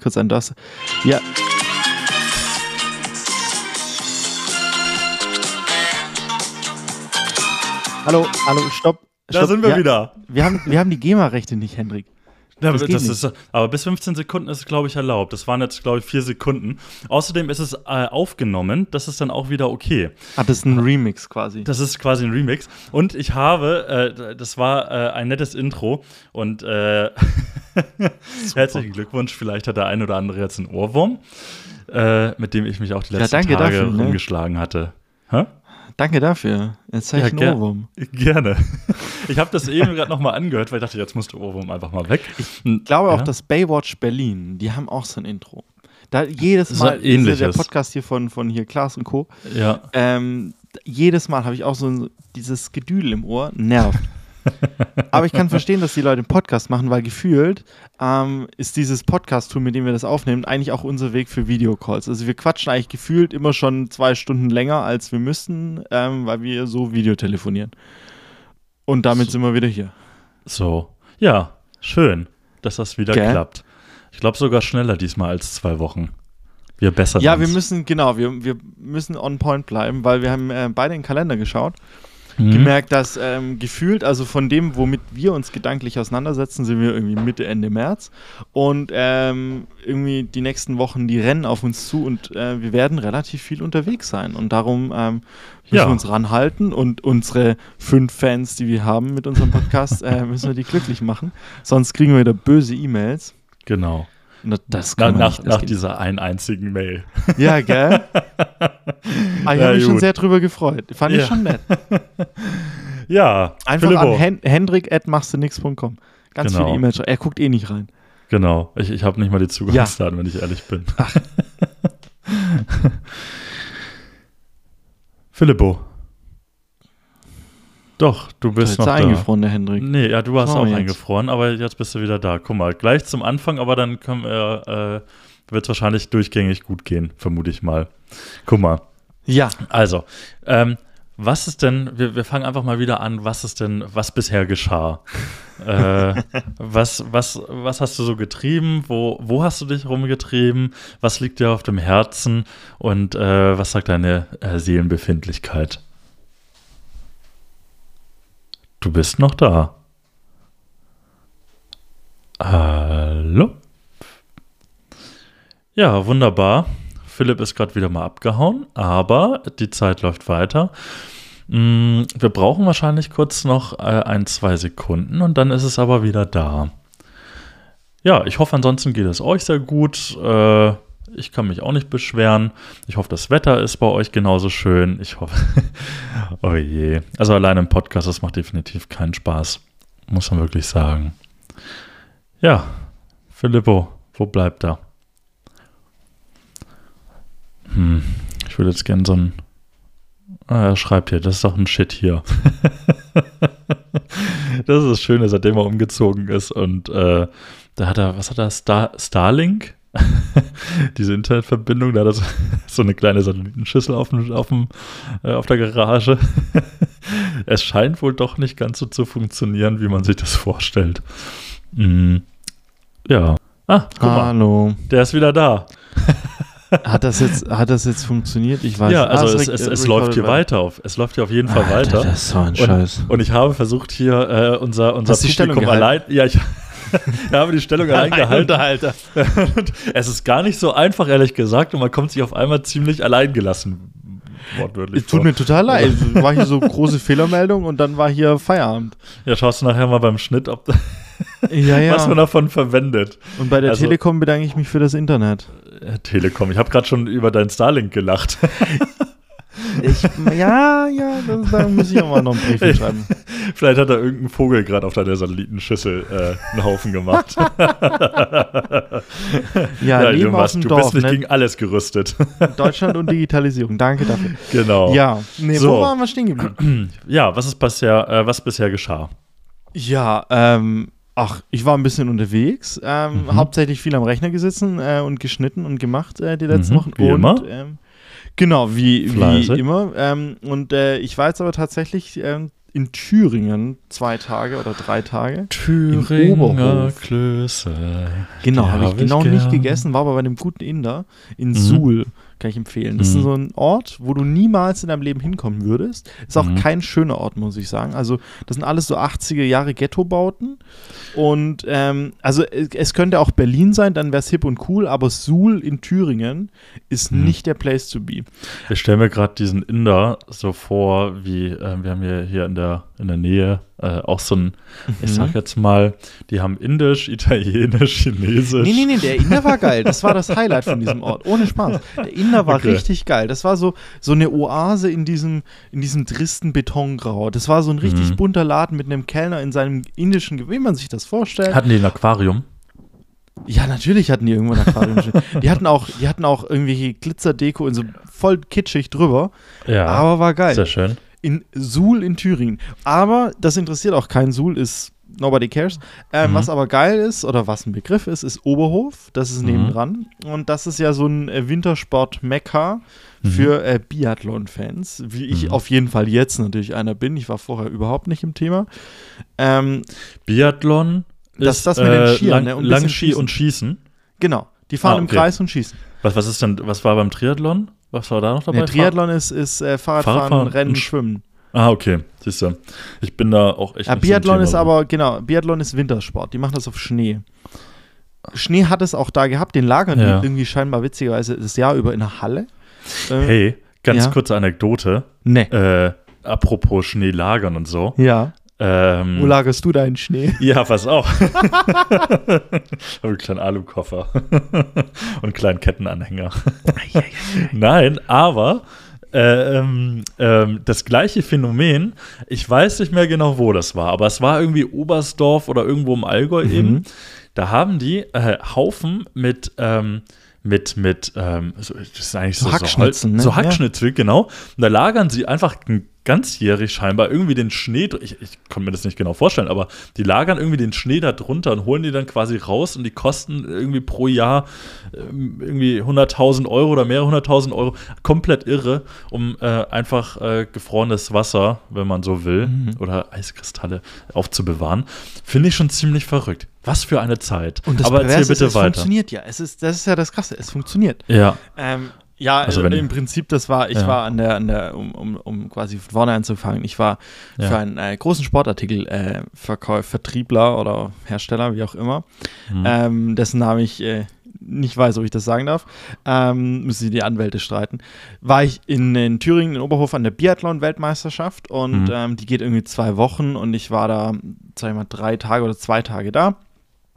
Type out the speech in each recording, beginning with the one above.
kurz an das. Ja. Hallo, hallo, stopp. Da stopp. sind wir ja, wieder. Wir haben, wir haben die GEMA-Rechte nicht, Hendrik. Das das geht ist, aber bis 15 Sekunden ist es, glaube ich, erlaubt. Das waren jetzt, glaube ich, vier Sekunden. Außerdem ist es äh, aufgenommen. Das ist dann auch wieder okay. Ah, das ist ein Remix quasi. Das ist quasi ein Remix. Und ich habe, äh, das war äh, ein nettes Intro. Und äh, herzlichen Glückwunsch. Vielleicht hat der ein oder andere jetzt einen Ohrwurm, äh, mit dem ich mich auch die Ja, letzten danke Tage dafür, ne? rumgeschlagen hatte. Hä? Danke dafür. Jetzt zeige ich einen ger- Ohrwurm. Gerne. Ich habe das eben gerade nochmal angehört, weil ich dachte, jetzt muss der Ohrwurm einfach mal weg. Ich glaube auch, Ja? dass Baywatch Berlin, die haben auch so ein Intro. Da jedes So Mal, ähnliches. der Podcast hier von, von hier Klaas und Co. Ja. Ähm, jedes Mal habe ich auch so ein, dieses Gedüdel im Ohr, nervt. Aber ich kann verstehen, dass die Leute einen Podcast machen, weil gefühlt ähm, ist dieses Podcast-Tool, mit dem wir das aufnehmen, eigentlich auch unser Weg für Videocalls. Also wir quatschen eigentlich gefühlt immer schon zwei Stunden länger, als wir müssten, ähm, weil wir so Videotelefonieren. Und damit sind wir wieder hier. So. Ja, schön, dass das wieder Gell? klappt. Ich glaube sogar schneller diesmal als zwei Wochen. Wir besser Ja, wir sind's. müssen, genau, wir, wir müssen on point bleiben, weil wir haben äh, beide in den Kalender geschaut, Mhm. gemerkt, dass ähm, gefühlt, also von dem, womit wir uns gedanklich auseinandersetzen, sind wir irgendwie Mitte, Ende März und ähm, irgendwie die nächsten Wochen, die rennen auf uns zu und äh, wir werden relativ viel unterwegs sein und darum ähm, müssen Ja. wir uns ranhalten und unsere fünf Fans, die wir haben mit unserem Podcast, äh, müssen wir die glücklich machen, sonst kriegen wir wieder böse E-Mails. Genau. Und das- Na, kann man nach nicht, das nach geht dieser einen einzigen Mail. Ja, gell? Ah, ich Ja, habe mich schon sehr drüber gefreut. Fand ich Ja. schon nett. Ja, Einfach Philippo. an hen hendrik.machstdu-nix.com. Ganz Genau. viele E-Mails. Er guckt eh nicht rein. Genau. Ich, ich habe nicht mal die Zugangsdaten, wenn ich ehrlich bin. Philippo. Doch, du bist Jetzt noch da. eingefroren, der Hendrik. Nee, ja, du warst Was auch jetzt? eingefroren, aber jetzt bist du wieder da. Guck mal, gleich zum Anfang, aber dann wir, äh, wird es wahrscheinlich durchgängig gut gehen, vermute ich mal. Guck mal, Ja, also, ähm, was ist denn, wir, wir fangen einfach mal wieder an, was ist denn, was bisher geschah? äh, was, was, was hast du so getrieben? Wo, wo hast du dich rumgetrieben? Was liegt dir auf dem Herzen? Und äh, was sagt deine äh, Seelenbefindlichkeit? Du bist noch da. Hallo? Ja, wunderbar. Philipp ist gerade wieder mal abgehauen, aber die Zeit läuft weiter. Mm, Wir brauchen wahrscheinlich kurz noch äh, ein, zwei Sekunden und dann ist es aber wieder da. Ja, ich hoffe, ansonsten geht es euch sehr gut. Äh, ich kann mich auch nicht beschweren. Ich hoffe, das Wetter ist bei euch genauso schön. Ich hoffe. oh je. Also allein im Podcast, das macht definitiv keinen Spaß. Muss man wirklich sagen. Ja, Filippo, wo bleibt er? Hm, ich würde jetzt gern so ein. Ah, er schreibt hier, das ist doch ein Shit hier. das ist das Schöne, seitdem er umgezogen ist. Und äh, da hat er, was hat er, Star, Starlink? Diese Internetverbindung, da hat er so, eine kleine Satellitenschüssel auf, dem, auf, dem, äh, auf der Garage. es scheint wohl doch nicht ganz so zu funktionieren, wie man sich das vorstellt. Mm, ja. Ah, guck mal, hallo. der ist wieder da. Hat das jetzt, hat das jetzt funktioniert? Ich weiß Ja, Ah, also es es, es, es recorded läuft hier weiter. auf. Es läuft hier auf jeden Fall Alter, weiter. Das ist so ein Und, Scheiß. und ich habe versucht hier äh, unser, unser Hast Publikum allein. Ja, ich, ich habe die Stellung allein gehalten. Unterhalter. Und es ist gar nicht so einfach, ehrlich gesagt, und man kommt sich auf einmal ziemlich allein gelassen. Wortwörtlich. Tut vor. mir total leid. War hier so große Fehlermeldung und dann war hier Feierabend. Ja, schaust du nachher mal beim Schnitt, ob, Ja, ja. was man davon verwendet. Und bei der Also- Telekom bedanke ich mich für das Internet. Äh, Telekom. Ich habe gerade schon über dein Starlink gelacht. Ich, ja, ja, das, da muss ich auch mal noch einen Brief schreiben. Vielleicht hat da irgendein Vogel gerade auf deiner Satellitenschüssel äh, einen Haufen gemacht. Ja, Jonas, aus dem du Dorf, bist nicht ne? gegen alles gerüstet. Deutschland und Digitalisierung. Danke dafür. genau. Ja, nee, So. wo waren wir stehen geblieben? Ja, was ist bisher, äh, was bisher geschah? Ja, ähm, ach, ich war ein bisschen unterwegs, ähm, Mhm. hauptsächlich viel am Rechner gesessen äh, und geschnitten und gemacht äh, die letzten Mhm, Wochen. wie und, immer. Ähm, genau, wie, wie immer. Ähm, und äh, ich war jetzt aber tatsächlich ähm, in Thüringen zwei Tage oder drei Tage. Thüringer. Klöße. Genau, habe ich genau ich nicht gern. gegessen, war aber bei einem guten Inder in Mhm. Suhl. Kann ich empfehlen. Das Mhm. ist so ein Ort, wo du niemals in deinem Leben hinkommen würdest. Ist auch Mhm. kein schöner Ort, muss ich sagen. Also, das sind alles so 80er Jahre Ghetto-Bauten. Und ähm, also es, es könnte auch Berlin sein, dann wäre es hip und cool, aber Suhl in Thüringen ist Mhm. nicht der Place to be. Ich stelle mir gerade diesen Inder so vor, wie äh, wir haben hier, hier in der, in der Nähe äh, auch so ein, ich Mhm. sag jetzt mal, die haben Indisch, Italienisch, Chinesisch. Nee, nee, nee, der Inder war geil. Das war das Highlight von diesem Ort. Ohne Spaß. Der Inder war Okay. richtig geil. Das war so, so eine Oase in diesem, in diesem tristen Betongrau. Das war so ein richtig Mhm. bunter Laden mit einem Kellner in seinem indischen, Ge- wie man sich das vorstellt. Hatten die ein Aquarium? ja, natürlich hatten die irgendwo ein Aquarium. die, hatten auch, die hatten auch irgendwelche Glitzerdeko und so voll kitschig drüber. Ja. Aber war geil. Sehr schön. In Suhl in Thüringen. Aber das interessiert auch keinen Suhl, ist nobody cares. Ähm, Mhm. Was aber geil ist oder was ein Begriff ist, ist Oberhof. Das ist Mhm. nebendran. Und das ist ja so ein äh, Wintersport-Mekka für äh, Biathlon-Fans, wie ich Mhm. auf jeden Fall jetzt natürlich einer bin. Ich war vorher überhaupt nicht im Thema. Ähm, Biathlon Das- ist das mit den äh, Skiern, Lang, ne, und Langski schießen. und Schießen. genau. Die fahren Ah, im okay. Kreis und schießen. Was, was ist denn, was war beim Triathlon? Was war da noch dabei? Der Triathlon ist, ist äh, Fahrradfahren, Fahrradfahren Rennen, Schwimmen. Ah, okay. Siehst du. Ich bin da auch echt. Ja, Biathlon ist aber, genau, Biathlon ist Wintersport. Die machen das auf Schnee. Schnee hat es auch da gehabt, den lagern Ja. die irgendwie scheinbar witzigerweise das Jahr über in der Halle. Äh, Hey, ganz Ja. kurze Anekdote. Ne. Äh, apropos Schnee lagern und so. Ja. Ähm, Wo lagerst du deinen Schnee? Ja, pass auf. Habe einen kleinen Alukoffer und einen kleinen Kettenanhänger. Nein, aber ähm, ähm, das gleiche Phänomen, ich weiß nicht mehr genau, wo das war, aber es war irgendwie Oberstdorf oder irgendwo im Allgäu Mhm. eben. Da haben die äh, Haufen mit, ähm, mit, mit, ähm, so, das ist eigentlich So so, Hackschnitzen, so, ne? so Ja. Hackschnitzel, genau. Und da lagern sie einfach ein- ganzjährig scheinbar irgendwie den Schnee, ich, ich kann mir das nicht genau vorstellen, aber die lagern irgendwie den Schnee da drunter und holen die dann quasi raus und die kosten irgendwie pro Jahr ähm, irgendwie 100.000 Euro oder mehrere hunderttausend Euro. Komplett irre, um äh, einfach äh, gefrorenes Wasser, wenn man so will, Mhm. oder Eiskristalle aufzubewahren. Finde ich schon ziemlich verrückt. Was für eine Zeit. Und das aber erzähl bitte ist, es weiter. funktioniert ja. Es ist, das ist ja das Krasse, es funktioniert. Ja, Ähm, ja, Also wenn- im Prinzip, das war, ich Ja. war an der, an der um, um, um quasi von vorne anzufangen, ich war Ja. für einen äh, großen Sportartikel äh, Verkäu- Vertriebler oder Hersteller, wie auch immer, Mhm. ähm, dessen Namen ich äh, nicht weiß, ob ich das sagen darf, ähm, müssen sie die Anwälte streiten, war ich in, in Thüringen in Oberhof an der Biathlon-Weltmeisterschaft und Mhm. ähm, die geht irgendwie zwei Wochen und ich war da, sag ich mal, drei Tage oder zwei Tage da.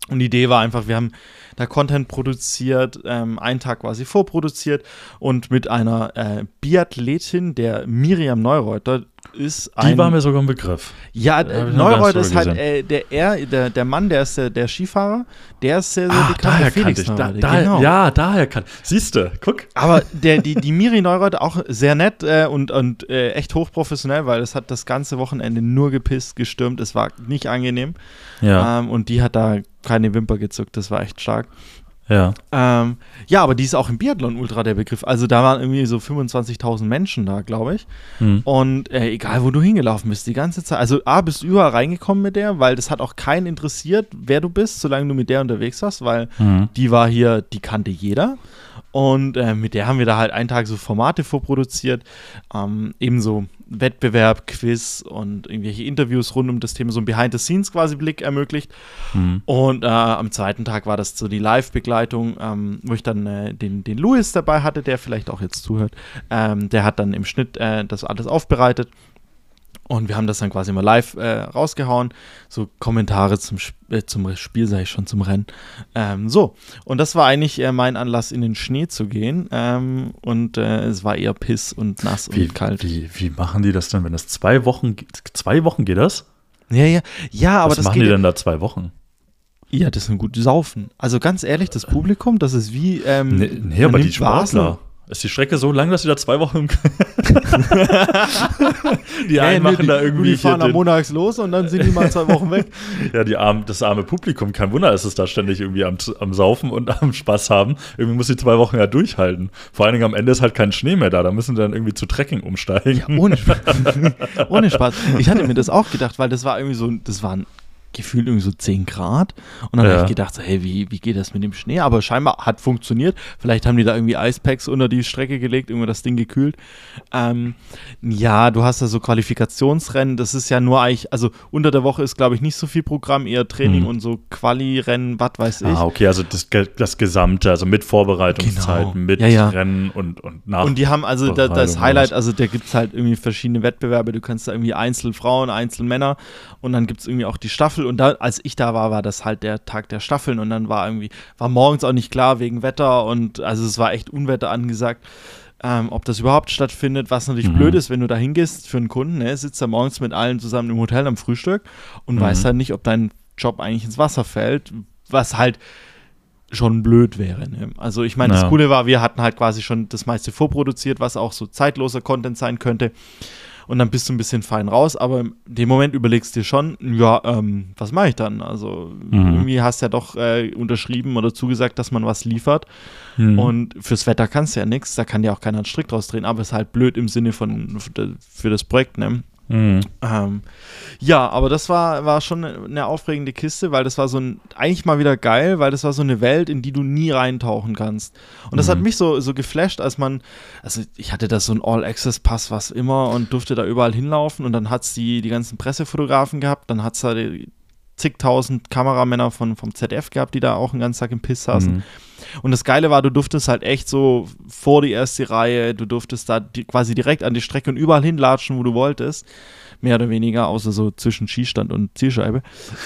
Und die Idee war einfach, wir haben da Content produziert, ähm, einen Tag quasi vorproduziert und mit einer äh, Biathletin, der Miriam Neureuter, ist die ein. war mir sogar ein Begriff. ja, Da äh, nichts ist halt äh, der, er, der, der Mann, der ist der, der Skifahrer, der ist sehr, sehr Ah, bekannt. daher der kannte Felix ich. Da, daher, genau. Ja, daher kann. Siehst du, guck. Aber der, die, die Miri Neureuter auch sehr nett äh, und, und äh, echt hochprofessionell, weil es hat das ganze Wochenende nur gepisst, gestürmt. Es war nicht angenehm. Ja, Ähm, und die hat da keine Wimper gezuckt. Das war echt stark. Ja. Ähm, ja, aber die ist auch im Biathlon ultra der Begriff. Also da waren irgendwie so 25.000 Menschen da, glaube ich. Hm. Und äh, egal, wo du hingelaufen bist, die ganze Zeit. Also A, bist du überall reingekommen mit der, weil das hat auch keinen interessiert, wer du bist, solange du mit der unterwegs warst, weil Mhm. die war hier, die kannte jeder. Und äh, mit der haben wir da halt einen Tag so Formate vorproduziert. Ähm, ebenso Wettbewerb, Quiz und irgendwelche Interviews rund um das Thema, so ein Behind-the-Scenes quasi Blick ermöglicht. Mhm. Und äh, am zweiten Tag war das so die Live-Begleitung, ähm, wo ich dann äh, den, den Louis dabei hatte, der vielleicht auch jetzt zuhört. Ähm, der hat dann im Schnitt äh, das alles aufbereitet. Und wir haben das dann quasi mal live äh, rausgehauen. So Kommentare zum, Sp äh, zum Spiel, sage ich schon, zum Rennen. Ähm, so, und das war eigentlich äh, mein Anlass, in den Schnee zu gehen. Ähm, und äh, es war eher piss und nass Wie, und kalt. wie, wie machen die das denn, wenn das zwei Wochen, ge- zwei Wochen geht das? Ja, ja. Ja, aber Was das machen geht die denn da zwei Wochen? Ja, das ist ein gutes Saufen. Also ganz ehrlich, das Publikum, das ist wie. Ähm, Nee, nee aber die nimmt Vasen. Ist die Strecke so lang, dass sie da zwei Wochen. die einen Hey, machen nee, die, da irgendwie. Die fahren am montags los und dann sind die mal zwei Wochen weg. ja, die arm, das arme Publikum. Kein Wunder, ist es da ständig irgendwie am, am Saufen und am Spaß haben. Irgendwie muss die zwei Wochen ja durchhalten. Vor allen Dingen am Ende ist halt kein Schnee mehr da. Da müssen sie dann irgendwie zu Trekking umsteigen. Ohne Spaß. Ohne Spaß. Ich hatte mir das auch gedacht, weil das war irgendwie so, das waren gefühlt irgendwie so 10 Grad. Und dann Ja. habe ich gedacht, so, hey, wie, wie geht das mit dem Schnee? Aber scheinbar hat funktioniert. Vielleicht haben die da irgendwie Eispacks unter die Strecke gelegt, irgendwie das Ding gekühlt. Ähm, ja, du hast da so Qualifikationsrennen. Das ist ja nur eigentlich, also unter der Woche ist, glaube ich, nicht so viel Programm, eher Training Mhm. und so Quali-Rennen, was weiß ich. Ah, okay, also das, das Gesamte, also mit Vorbereitungszeiten, Genau. mit Ja, ja. Rennen und, und nach. Und die haben also da, das Highlight, also da gibt es halt irgendwie verschiedene Wettbewerbe. Du kannst da irgendwie Einzelfrauen, Einzelmänner und dann gibt es irgendwie auch die Staffel. Und da, als ich da war, war das halt der Tag der Staffeln und dann war irgendwie, war morgens auch nicht klar wegen Wetter und also es war echt Unwetter angesagt. Ähm, ob das überhaupt stattfindet, was natürlich Mhm. blöd ist, wenn du da hingehst für einen Kunden, ne, sitzt da morgens mit allen zusammen im Hotel am Frühstück und Mhm. weißt halt nicht, ob dein Job eigentlich ins Wasser fällt, was halt schon blöd wäre. Ne? Also ich meine, Ja. das Coole war, wir hatten halt quasi schon das meiste vorproduziert, was auch so zeitloser Content sein könnte. Und dann bist du ein bisschen fein raus, aber in dem Moment überlegst du dir schon, ja, ähm, was mache ich dann? Also Mhm. irgendwie hast du ja doch äh, unterschrieben oder zugesagt, dass man was liefert. Hm. Und fürs Wetter kannst du ja nichts, da kann ja auch keiner einen Strick draus drehen, aber ist halt blöd im Sinne von für das Projekt, ne? Hm. Ähm, ja, aber das war, war schon eine aufregende Kiste, weil das war so ein, eigentlich mal wieder geil, weil das war so eine Welt, in die du nie reintauchen kannst. Und das hat Mhm. mich so, so geflasht, als man, also ich hatte da so ein All-Access-Pass, was immer, und durfte da überall hinlaufen und dann hat es die, die ganzen Pressefotografen gehabt, dann hat es da die zigtausend Kameramänner von, vom ZDF gehabt, die da auch den ganzen Tag im Piss saßen. Hm. Und das Geile war, du durftest halt echt so vor die erste Reihe, du durftest da die, quasi direkt an die Strecke und überall hinlatschen, wo du wolltest. Mehr oder weniger, außer so zwischen Skistand und Zielscheibe.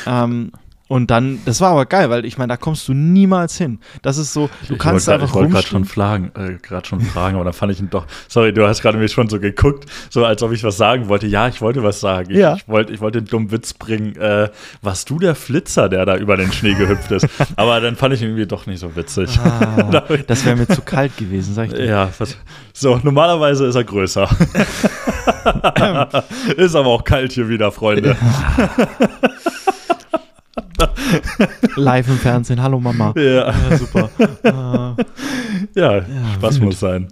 Ähm, und dann, das war aber geil, weil ich meine, da kommst du niemals hin. Das ist so, du Ich kannst wollte grad- einfach Ich wollte gerade schon, fragen, äh, schon fragen, aber dann fand ich ihn doch. Sorry, du hast gerade mich schon so geguckt, so als ob ich was sagen wollte. Ja, ich wollte was sagen. Ich, Ja. ich wollte ich wollte den dummen Witz bringen. Äh, warst du der Flitzer, der da über den Schnee gehüpft ist? aber dann fand ich ihn irgendwie doch nicht so witzig. Ah, das wäre mir zu kalt gewesen, sag ich dir. Ja, was, so, normalerweise ist er größer. ist aber auch kalt hier wieder, Freunde. Live im Fernsehen, hallo Mama. Ja, Ja, super. Äh, ja, Spaß wild. muss sein.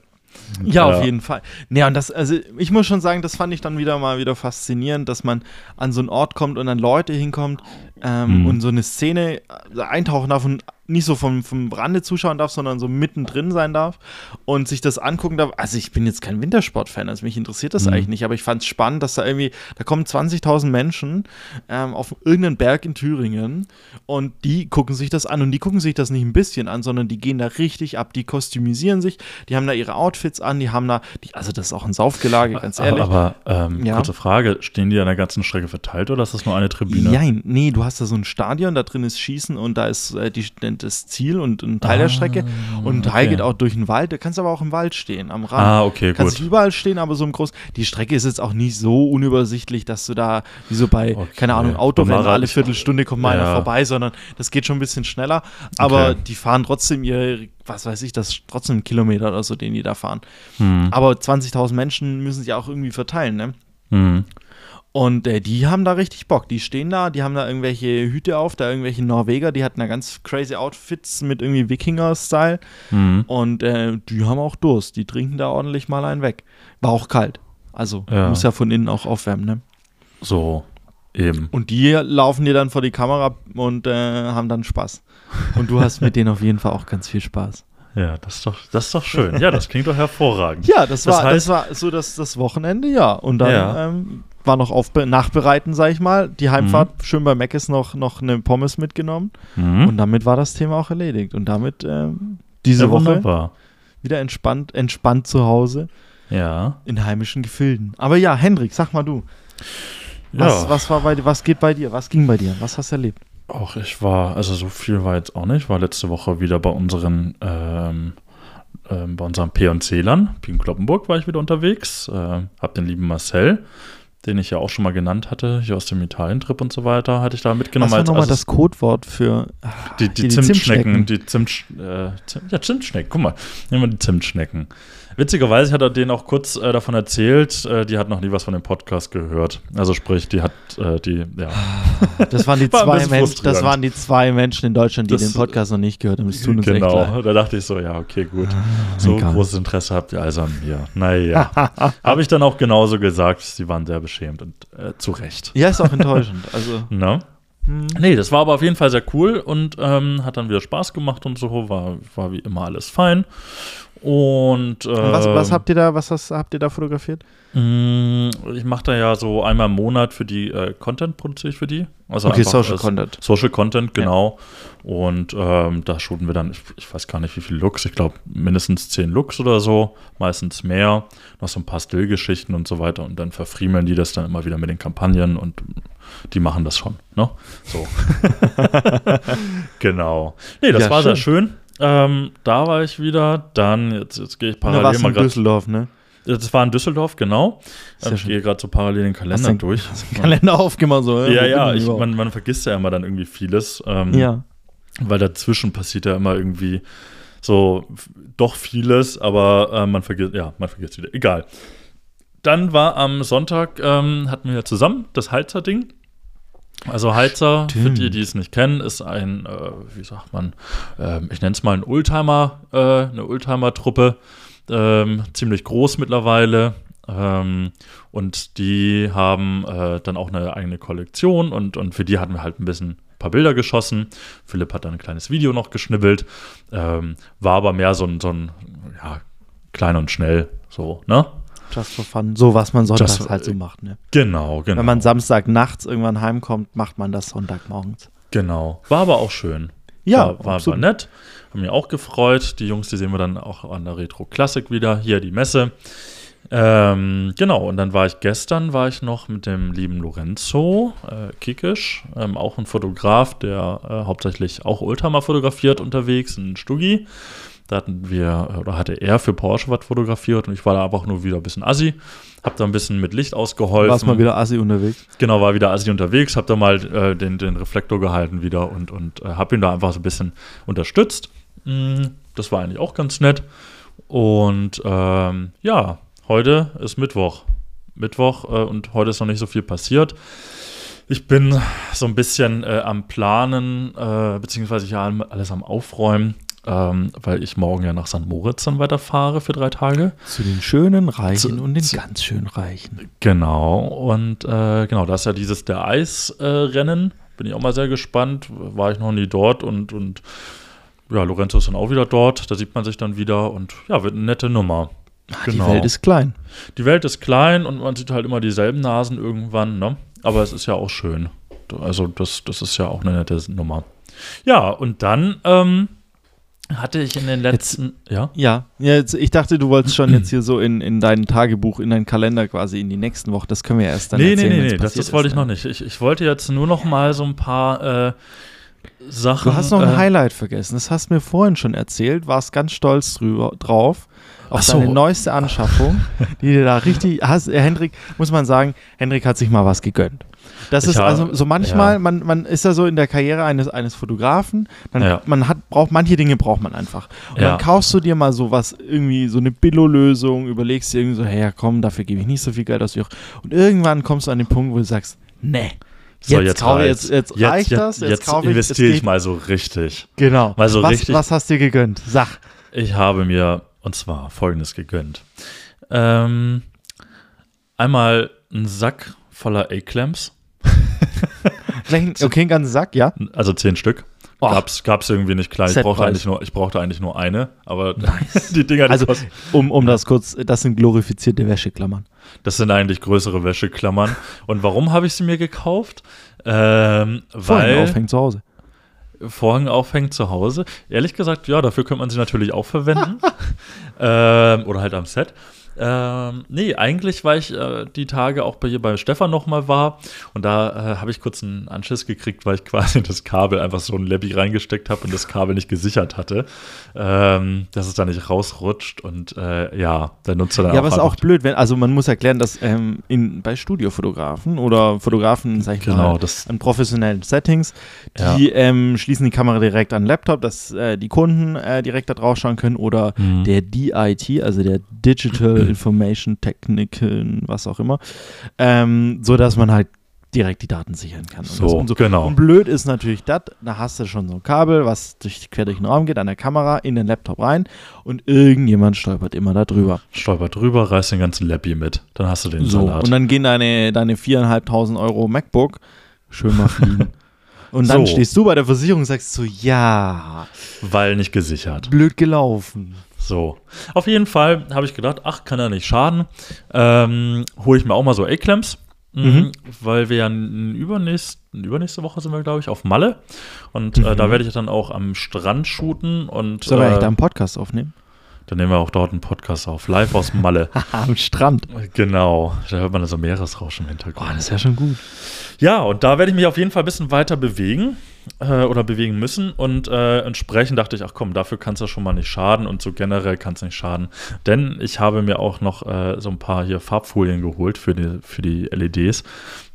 Ja, Ja. auf jeden Fall. Ja, und das, also ich muss schon sagen, das fand ich dann wieder mal wieder faszinierend, dass man an so einen Ort kommt und dann Leute hinkommt ähm, Mhm. und so eine Szene äh, eintauchen darf und nicht so vom, vom Rande zuschauen darf, sondern so mittendrin sein darf und sich das angucken darf. Also ich bin jetzt kein Wintersportfan, also mich interessiert das Mhm. eigentlich nicht, aber ich fand es spannend, dass da irgendwie, da kommen 20.000 Menschen ähm, auf irgendeinen Berg in Thüringen und die gucken sich das an und die gucken sich das nicht ein bisschen an, sondern die gehen da richtig ab, die kostümisieren sich, die haben da ihre Outfits an, die haben da, die, also das ist auch ein Saufgelage, ganz ehrlich. Aber, aber ähm, Ja. kurze Frage: Stehen die an der ganzen Strecke verteilt oder ist das nur eine Tribüne? Nein, nee, du hast da so ein Stadion, da drin ist Schießen und da ist äh, die, das Ziel und ein Teil der Ah, Strecke. Und ein Teil okay. geht auch durch den Wald. Da kannst aber auch im Wald stehen, am Rand. Ah, okay, Kannst gut. nicht überall stehen, aber so im Großen. Die Strecke ist jetzt auch nicht so unübersichtlich, dass du da, wie so bei, Okay. keine Ahnung, Autorennen, alle Viertelstunde kommt mal einer Ja. vorbei, sondern das geht schon ein bisschen schneller. Aber Okay. die fahren trotzdem ihre, was weiß ich, das trotzdem ein Kilometer oder so, den die da fahren. Hm. Aber 20.000 Menschen müssen sich auch irgendwie verteilen, ne? Hm. Und äh, die haben da richtig Bock. Die stehen da, die haben da irgendwelche Hüte auf, da irgendwelche Norweger, die hatten da ganz crazy Outfits mit irgendwie Wikinger-Style. Hm. Und äh, die haben auch Durst. Die trinken da ordentlich mal einen weg. War auch kalt. Also Ja. muss ja von innen auch aufwärmen, ne? So, eben. Und die laufen dir dann vor die Kamera und äh, haben dann Spaß. Und du hast mit denen auf jeden Fall auch ganz viel Spaß. Ja, das ist doch, das ist doch schön. Ja, das klingt doch hervorragend. Ja, das Das war, heißt- das war so das, das Wochenende, ja. Und dann Ja. Ähm, war noch aufbe nachbereiten, sag ich mal. Die Heimfahrt, schön bei Meckes noch, noch eine Pommes mitgenommen. Mhm. Und damit war das Thema auch erledigt. Und damit ähm, diese ja, Woche wunderbar. wieder entspannt, entspannt zu Hause Ja. in heimischen Gefilden. Aber ja, Hendrik, sag mal du. Was, ja. was, war bei, dir- was geht bei dir? Was ging bei dir? Was hast du erlebt? Auch ich war, also so viel war jetzt auch nicht. War letzte Woche wieder bei unseren, ähm, ähm, bei unserem P&C-Lern, in Kloppenburg war ich wieder unterwegs. Äh, hab den lieben Marcel, den ich ja auch schon mal genannt hatte, hier aus dem Italien-Trip und so weiter, hatte ich da mitgenommen. was war nochmal das Codewort für die, die, die Zimtschnecken, Zimtschnecken. die Zimt, äh, Zimt, ja, Zimtschnecken, guck mal, nehmen wir die Zimtschnecken. Witzigerweise hat er denen auch kurz äh, davon erzählt, äh, die hat noch nie was von dem Podcast gehört. Also sprich, die hat äh, die, ja. Das waren die War zwei Menschen, das waren die zwei Menschen in Deutschland, die Das- den Podcast noch nicht gehört haben. Das tut uns. Genau, da dachte ich so, ja, okay, gut. So egal. großes Interesse habt ihr also an mir. Naja. Habe ich dann auch genauso gesagt, sie waren sehr beschämt und äh, zu Recht. Ja, ist auch enttäuschend. Also, Ne? hm. Nee, das war aber auf jeden Fall sehr cool und ähm, hat dann wieder Spaß gemacht und so, war, war wie immer alles fein. Und, Und was, was ähm, habt ihr da, was hast, habt ihr da fotografiert? mh, ich mache da ja so einmal im Monat für die äh, Content produziere ich für die. Also Okay, Social Content. Social Content, genau. Und ähm, da shooten wir dann, ich, ich weiß gar nicht, wie viele Looks, ich glaube mindestens zehn Looks oder so, meistens mehr. Noch so ein paar Stillgeschichten und so weiter. Und dann verfriemeln die das dann immer wieder mit den Kampagnen und die machen das schon, ne? So. genau. Nee, das Ja, war sehr schön. Ähm, da war ich wieder. Dann, jetzt, jetzt gehe ich Da parallel du mal in gerade. Düsseldorf, ne? Das war in Düsseldorf, genau. Sehr Ähm, ich gehe gerade so parallel den Kalender den durch. Kalender aufgemacht, so. Ja, ja, ich, man, man vergisst ja immer dann irgendwie vieles. Ähm, ja. Weil dazwischen passiert ja immer irgendwie so doch vieles, aber äh, man vergisst, ja, man vergisst wieder. Egal. Dann war am Sonntag, ähm, hatten wir zusammen das Heizer-Ding. Also Heizer, für Stimmt. die, die es nicht kennen, ist ein, äh, wie sagt man, ähm, ich nenne es mal ein Oldtimer, äh, eine Oldtimer-Truppe, ähm, ziemlich groß mittlerweile. Ähm, und die haben äh, dann auch eine eigene Kollektion und, und für die hatten wir halt ein bisschen ein paar Bilder geschossen. Philipp hat dann ein kleines Video noch geschnibbelt. Ähm, war aber mehr so ein, so ein, ja, klein und schnell, so, ne? Just for fun. So, was man sonntags Just- halt so macht, ne? Genau, genau. Wenn man Samstag nachts irgendwann heimkommt, macht man das Sonntagmorgens. Genau. War aber auch schön. Ja, war, war, war nett. Haben mich auch gefreut. Die Jungs, die sehen wir dann auch an der Retro Klassik wieder. Hier die Messe. Ähm, genau, und dann war ich gestern, war ich noch mit dem lieben Lorenzo äh, Kikisch, ähm, auch ein Fotograf, der äh, hauptsächlich auch Oldtimer fotografiert unterwegs, ein Stuggi. Da hatten wir, oder hatte er für Porsche was fotografiert und ich war da einfach nur wieder ein bisschen assi. Hab da ein bisschen mit Licht ausgeholfen. Warst mal wieder assi unterwegs. Genau, war wieder Asi unterwegs, habe da mal äh, den, den Reflektor gehalten wieder und, und äh, habe ihn da einfach so ein bisschen unterstützt. Mm, das war eigentlich auch ganz nett. Und ähm, ja, heute ist Mittwoch. Mittwoch äh, und heute ist noch nicht so viel passiert. Ich bin so ein bisschen äh, am Planen, äh, beziehungsweise ja alles am Aufräumen, ähm, weil ich morgen ja nach St. Moritz dann weiterfahre für drei Tage. Zu den schönen Reichen Zu- und den zu- ganz schön Reichen. Genau, und äh, genau, da ist ja dieses der Eisrennen. Äh. Bin ich auch mal sehr gespannt. War ich noch nie dort und, und ja, Lorenzo ist dann auch wieder dort. Da sieht man sich dann wieder und ja, wird eine nette Nummer. Genau. Die Welt ist klein. Die Welt ist klein und man sieht halt immer dieselben Nasen irgendwann, ne? Aber es ist ja auch schön. Also, das, das ist ja auch eine nette Nummer. Ja, und dann ähm, hatte ich in den letzten. ja? Ja, ja jetzt, ich dachte, du wolltest schon jetzt hier so in, in dein Tagebuch, in deinen Kalender quasi in die nächsten Woche. Das können wir ja erst dann nee, erzählen. nee, nee, nee, das, das wollte ist, ich noch ne? nicht. Ich, ich wollte jetzt nur noch mal so ein paar äh, Sachen. Du hast noch ein äh, Highlight vergessen. Das hast du mir vorhin schon erzählt. Warst ganz stolz drüber, drauf. Auf so. deine neueste Anschaffung, die dir da richtig. Hast, äh, Hendrik, muss man sagen, Hendrik hat sich mal was gegönnt. Das Ich ist hab- also so manchmal, ja. man, man ist ja so in der Karriere eines, eines Fotografen, dann Ja. man hat, braucht, manche Dinge braucht man einfach. Und Ja. dann kaufst du dir mal so was, irgendwie so eine Billo-Lösung, überlegst dir irgendwie so, hey, ja komm, dafür gebe ich nicht so viel Geld aus. wie auch- Und irgendwann kommst du an den Punkt, wo du sagst, nee, So, jetzt, kaufe ich- reicht's. jetzt, jetzt, reicht das, jetzt, jetzt kaufe ich, jetzt investiere gebe ich mal so richtig. Genau. Mal so was, richtig- was hast du dir gegönnt? Sag. Ich habe mir, und zwar folgendes gegönnt. Ähm, einmal einen Sack voller A-Clamps, okay, einen ganzen Sack, ja? also zehn Stück. Och. Gab's, gab's irgendwie nicht klein. Ich brauchte, eigentlich nur, ich brauchte eigentlich nur eine, aber die Dinger, die Also, kosten, um, um das kurz, das sind glorifizierte Wäscheklammern. das sind eigentlich größere Wäscheklammern. Und warum habe ich sie mir gekauft? Ähm, Vorhänge weil aufhängen zu Hause. Vorhang aufhängt zu Hause. Ehrlich gesagt, ja, dafür könnte man sie natürlich auch verwenden. ähm, oder halt am Set. Ähm, nee, eigentlich war ich äh, die Tage auch bei, hier bei Stefan nochmal war und da äh, habe ich kurz einen Anschiss gekriegt, weil ich quasi das Kabel einfach so ein Labby reingesteckt habe und das Kabel nicht gesichert hatte, ähm, dass es da nicht rausrutscht und äh, ja, der Nutzer dann Ja, aber ist auch blöd, wenn, also man muss erklären, dass ähm, in, bei Studiofotografen oder Fotografen, sag ich Genau, mal, das- an professionellen Settings, Ja. die ähm, schließen die Kamera direkt an den Laptop, dass äh, die Kunden äh, direkt da drauf schauen können oder Mhm. der DIT, also der Digital Information Technical, was auch immer, ähm, so dass man halt direkt die Daten sichern kann. Und So, das, und so. genau. Und blöd ist natürlich das, da hast du schon so ein Kabel, was durch, quer durch den Raum geht, an der Kamera, in den Laptop rein und irgendjemand stolpert immer da drüber. Stolpert drüber, reißt den ganzen Lappy mit. Dann hast du den So, Salat. und dann gehen deine, deine 4.500 Euro MacBook schön mal fliegen. Und dann So. stehst du bei der Versicherung und sagst so, ja, weil nicht gesichert. blöd gelaufen. So. Auf jeden Fall habe ich gedacht, ach, kann ja nicht schaden. Ähm, Hole ich mir auch mal so A-Clamps. Mhm. Mhm. Weil wir ja übernächst, übernächste Woche sind wir, glaube ich, auf Malle. Und äh, Mhm. da werde ich dann auch am Strand shooten. Und Sollen wir äh, echt einen Podcast aufnehmen? dann nehmen wir auch dort einen Podcast auf. Live aus Malle. Am Strand. genau. Da hört man so Meeresrauschen im Hintergrund. Boah, das ist ja schon gut. Ja, und da werde ich mich auf jeden Fall ein bisschen weiter bewegen äh, oder bewegen müssen. Und äh, entsprechend dachte ich, ach komm, dafür kann es ja schon mal nicht schaden und so generell kann es nicht schaden. Denn ich habe mir auch noch äh, so ein paar hier Farbfolien geholt für die, für die LEDs,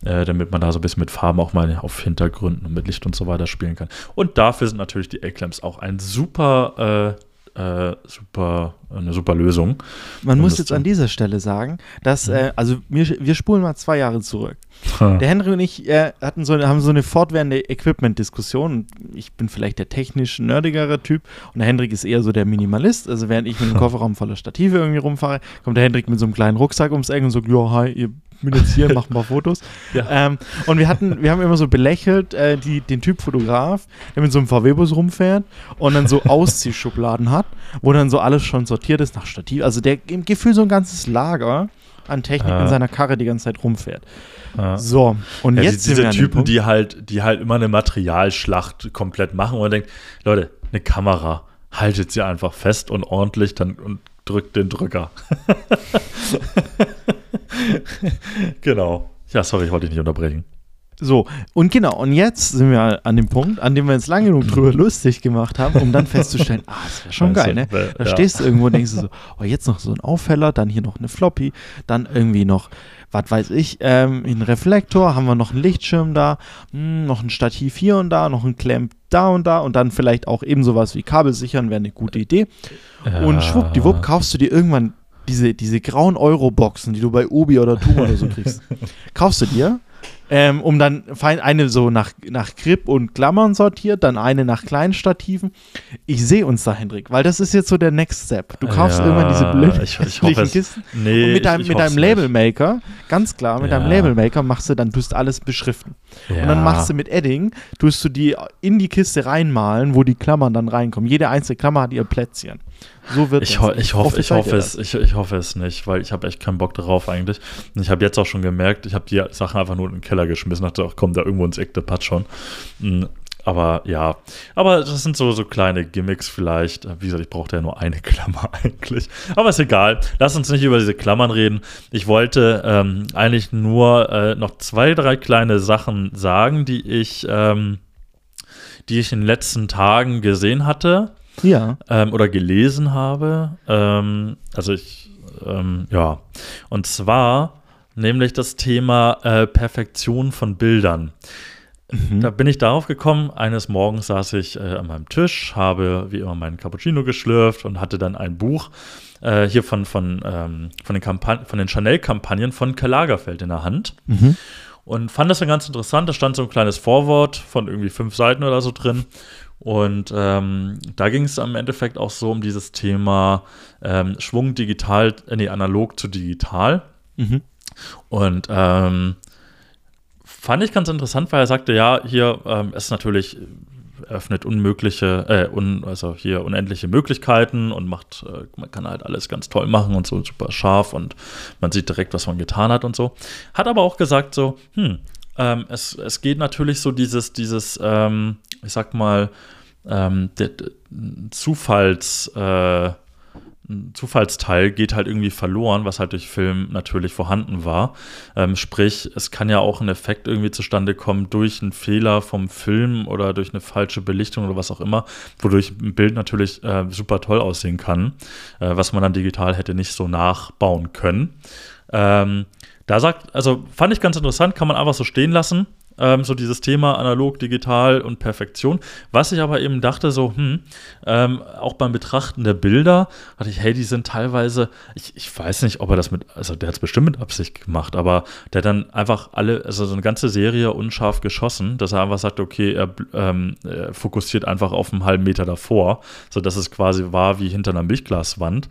äh, damit man da so ein bisschen mit Farben auch mal auf Hintergründen und mit Licht und so weiter spielen kann. Und dafür sind natürlich die A-Clamps auch ein super, äh, äh, super, eine super Lösung. Man muss jetzt an dieser Stelle sagen, dass, äh, also wir, wir spulen mal zwei Jahre zurück. Hm. Der Henry und ich äh, hatten so, haben so eine fortwährende Equipment-Diskussion. Ich bin vielleicht der technisch nerdigere Typ und der Hendrik ist eher so der Minimalist. Also während ich mit dem Kofferraum voller Stative irgendwie rumfahre, kommt der Hendrik mit so einem kleinen Rucksack ums Eck und sagt, ja, hi, ihr bin jetzt hier, mach ein paar Fotos. Ja. Ähm, und wir hatten, wir haben immer so belächelt, äh, die, den Typ Fotograf, der mit so einem VW-Bus rumfährt und dann so Ausziehschubladen hat, wo dann so alles schon sortiert ist nach Stativ. Also der im Gefühl so ein ganzes Lager an Technik Ja. in seiner Karre die ganze Zeit rumfährt. Ja. So, und Ja, jetzt die, sind diese Typen, Punkt- die halt, die halt immer eine Materialschlacht komplett machen und man denkt, Leute, eine Kamera, haltet sie einfach fest und ordentlich dann und drückt den Drücker. genau. Ja, sorry, ich wollte dich nicht unterbrechen. So, und genau, und jetzt sind wir an dem Punkt, an dem wir uns lange genug drüber lustig gemacht haben, um dann festzustellen, ah, das wäre schon geil, ne? Da ja. stehst du irgendwo und denkst du so, oh, jetzt noch so ein Aufheller, dann hier noch eine Floppy, dann irgendwie noch, was weiß ich, ähm, ein Reflektor, haben wir noch einen Lichtschirm da, hm, noch ein Stativ hier und da, noch ein Clamp da und da und dann vielleicht auch eben sowas wie Kabel sichern, wäre eine gute Idee. Und schwuppdiwupp kaufst du dir irgendwann diese, diese grauen Euro-Boxen, die du bei Obi oder Tum oder so kriegst. kaufst du dir, ähm, um dann fein eine so nach, nach Grip und Klammern sortiert, dann eine nach kleinen Stativen. Ich sehe uns da, Hendrik, weil das ist jetzt so der Next Step. Du kaufst Ja, irgendwann diese blöden ich- ich hoffe Kisten Nee, und mit deinem, ich, ich mit deinem Labelmaker, ganz klar, mit deinem Ja. Labelmaker machst du dann, tust alles beschriften. Nicht. Und dann Ja. machst du mit Edding, tust du die in die Kiste reinmalen, wo die Klammern dann reinkommen. Jede einzelne Klammer hat ihr Plätzchen. So wird Ich, ho ich, hoffe, ich, hoffe es, ich, ich hoffe es nicht, weil ich habe echt keinen Bock darauf eigentlich. Und ich habe jetzt auch schon gemerkt, ich habe die Sachen einfach nur in den Keller geschmissen, dachte, ach komm, da irgendwo ins Eck, der Patsch schon. Aber ja, aber das sind so, so kleine Gimmicks vielleicht. Wie gesagt, ich brauchte ja nur eine Klammer eigentlich. Aber ist egal. Lass uns nicht über diese Klammern reden. Ich wollte ähm, eigentlich nur äh, noch zwei, drei kleine Sachen sagen, die ich, ähm, die ich in den letzten Tagen gesehen hatte Ja. ähm, oder gelesen habe. Ähm, also ich, ähm, ja. Und zwar nämlich das Thema äh, Perfektion von Bildern. Mhm. Da bin ich darauf gekommen, eines Morgens saß ich äh, an meinem Tisch, habe wie immer meinen Cappuccino geschlürft und hatte dann ein Buch äh, hier von, von, ähm, von den, Kampan von den Chanel-Kampagnen von Karl Lagerfeld in der Hand Mhm. und fand das dann ganz interessant. Da stand so ein kleines Vorwort von irgendwie fünf Seiten oder so drin. Und ähm, da ging es am Endeffekt auch so um dieses Thema ähm, Schwung digital, äh, nee, analog zu digital. Mhm. Und ähm, fand ich ganz interessant, weil er sagte, ja, hier ähm, ist natürlich öffnet unmögliche, äh, un, also hier unendliche Möglichkeiten und macht, äh, man kann halt alles ganz toll machen und so super scharf und man sieht direkt, was man getan hat und so. Hat aber auch gesagt so, hm, ähm, es, es geht natürlich so dieses, dieses, ähm, ich sag mal, ähm, der, der Zufalls, äh, ein Zufallsteil geht halt irgendwie verloren, was halt durch Film natürlich vorhanden war. Ähm, sprich, es kann ja auch ein Effekt irgendwie zustande kommen durch einen Fehler vom Film oder durch eine falsche Belichtung oder was auch immer, wodurch ein Bild natürlich äh, super toll aussehen kann, äh, was man dann digital hätte nicht so nachbauen können. Ähm, da sagt, also fand ich ganz interessant, kann man einfach so stehen lassen ähm, so dieses Thema analog, digital und Perfektion. Was ich aber eben dachte, so, hm, ähm, auch beim Betrachten der Bilder, dachte ich, hey, die sind teilweise, ich, ich weiß nicht, ob er das mit, also der hat es bestimmt mit Absicht gemacht, aber der hat dann einfach alle, also so eine ganze Serie unscharf geschossen, dass er einfach sagt, okay, er, ähm, er fokussiert einfach auf einen halben Meter davor, sodass es quasi war wie hinter einer Milchglaswand.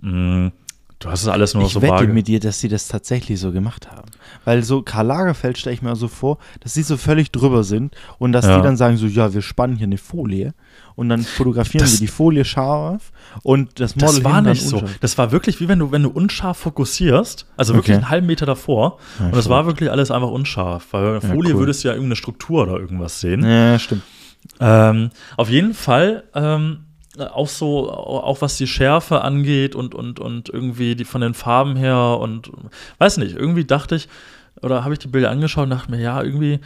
Mhm. Du hast es alles nur ich so wette vage. mit dir, dass sie das tatsächlich so gemacht haben. Weil so Karl Lagerfeld stelle ich mir so vor, dass sie so völlig drüber sind und dass Ja. die dann sagen so, ja, wir spannen hier eine Folie und dann fotografieren Das- wir die Folie scharf und das Model Das war nicht so. Das war wirklich wie wenn du, wenn du unscharf fokussierst, also wirklich Okay. einen halben Meter davor. Ja, und das stimmt. war wirklich alles einfach unscharf. Weil bei der Ja, Folie cool. würdest du ja irgendeine Struktur oder irgendwas sehen. Ja, stimmt. Ähm, auf jeden Fall, ähm, auch so, auch was die Schärfe angeht und, und, und irgendwie die von den Farben her und weiß nicht, irgendwie dachte ich, oder habe ich die Bilder angeschaut und dachte mir, ja, irgendwie,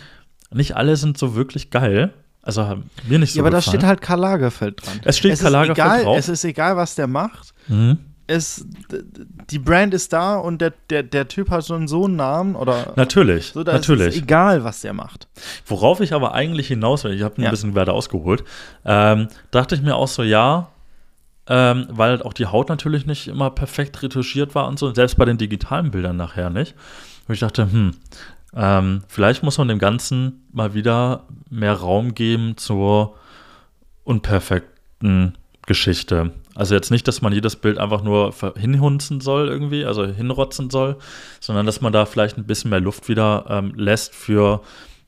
nicht alle sind so wirklich geil. Also mir nicht so ja, aber da gefallen. steht halt Karl Lagerfeld dran. Es steht es Karl ist Lagerfeld egal, drauf. Es ist egal, was der macht. Mhm. Es, die Brand ist da und der, der, der Typ hat schon so einen Namen oder Natürlich, so, natürlich. ist egal, was der macht. Worauf ich aber eigentlich hinaus will, ich habe ein Ja. bisschen weiter ausgeholt, ähm, dachte ich mir auch so, ja, ähm, weil halt auch die Haut natürlich nicht immer perfekt retuschiert war und so, selbst bei den digitalen Bildern nachher nicht. Und ich dachte, hm, ähm, vielleicht muss man dem Ganzen mal wieder mehr Raum geben zur unperfekten Geschichte. Also jetzt nicht, dass man jedes Bild einfach nur hinhunzen soll irgendwie, also hinrotzen soll, sondern dass man da vielleicht ein bisschen mehr Luft wieder ähm, lässt für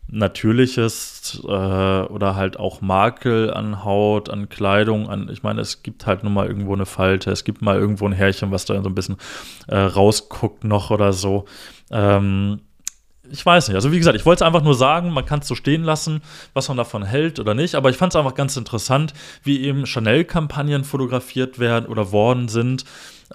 natürliches äh, oder halt auch Makel an Haut, an Kleidung, an, ich meine, es gibt halt nun mal irgendwo eine Falte, es gibt mal irgendwo ein Härchen, was da so ein bisschen äh, rausguckt noch oder so. Ähm, ich weiß nicht. Also wie gesagt, ich wollte es einfach nur sagen, man kann es so stehen lassen, was man davon hält oder nicht. Aber ich fand es einfach ganz interessant, wie eben Chanel-Kampagnen fotografiert werden oder worden sind.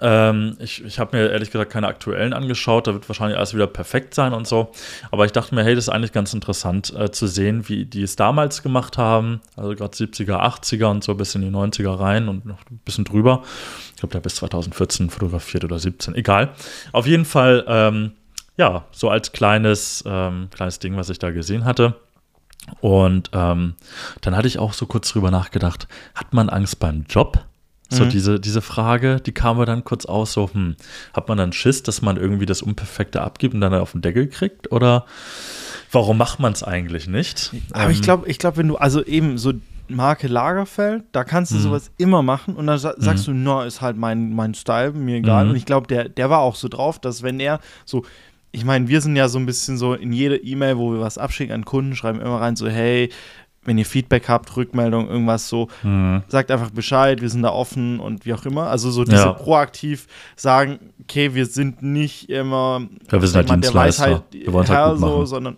Ähm, ich ich habe mir ehrlich gesagt keine aktuellen angeschaut, da wird wahrscheinlich alles wieder perfekt sein und so. Aber ich dachte mir, hey, das ist eigentlich ganz interessant äh, zu sehen, wie die es damals gemacht haben. Also gerade 70er, 80er und so bis in die 90er rein und noch ein bisschen drüber. Ich glaube, der bis 2014 fotografiert oder 17, egal. Auf jeden Fall, ähm, ja, so als kleines, ähm, kleines Ding, was ich da gesehen hatte. Und ähm, dann hatte ich auch so kurz drüber nachgedacht, hat man Angst beim Job? So Mhm. diese, diese Frage, die kam mir dann kurz aus, so, hm, hat man dann Schiss, dass man irgendwie das Unperfekte abgibt und dann auf den Deckel kriegt? Oder warum macht man es eigentlich nicht? Aber ich Ähm, glaube, ich glaube, wenn du, also eben so Marke Lagerfeld, da kannst du Mhm. sowas immer machen und dann sa sagst du, no, ist halt mein, mein Style, mir egal. Mhm. Und ich glaube, der, der war auch so drauf, dass wenn er so, ich meine, wir sind ja so ein bisschen so in jede E-Mail, wo wir was abschicken an Kunden, schreiben immer rein so, hey, wenn ihr Feedback habt, Rückmeldung, irgendwas so, hm, sagt einfach Bescheid, wir sind da offen und wie auch immer. Also so diese Ja. proaktiv sagen, okay, wir sind nicht immer Ja, wir sind halt jemand, der. Weisheit Wir wollen's halt Herr gut so, sondern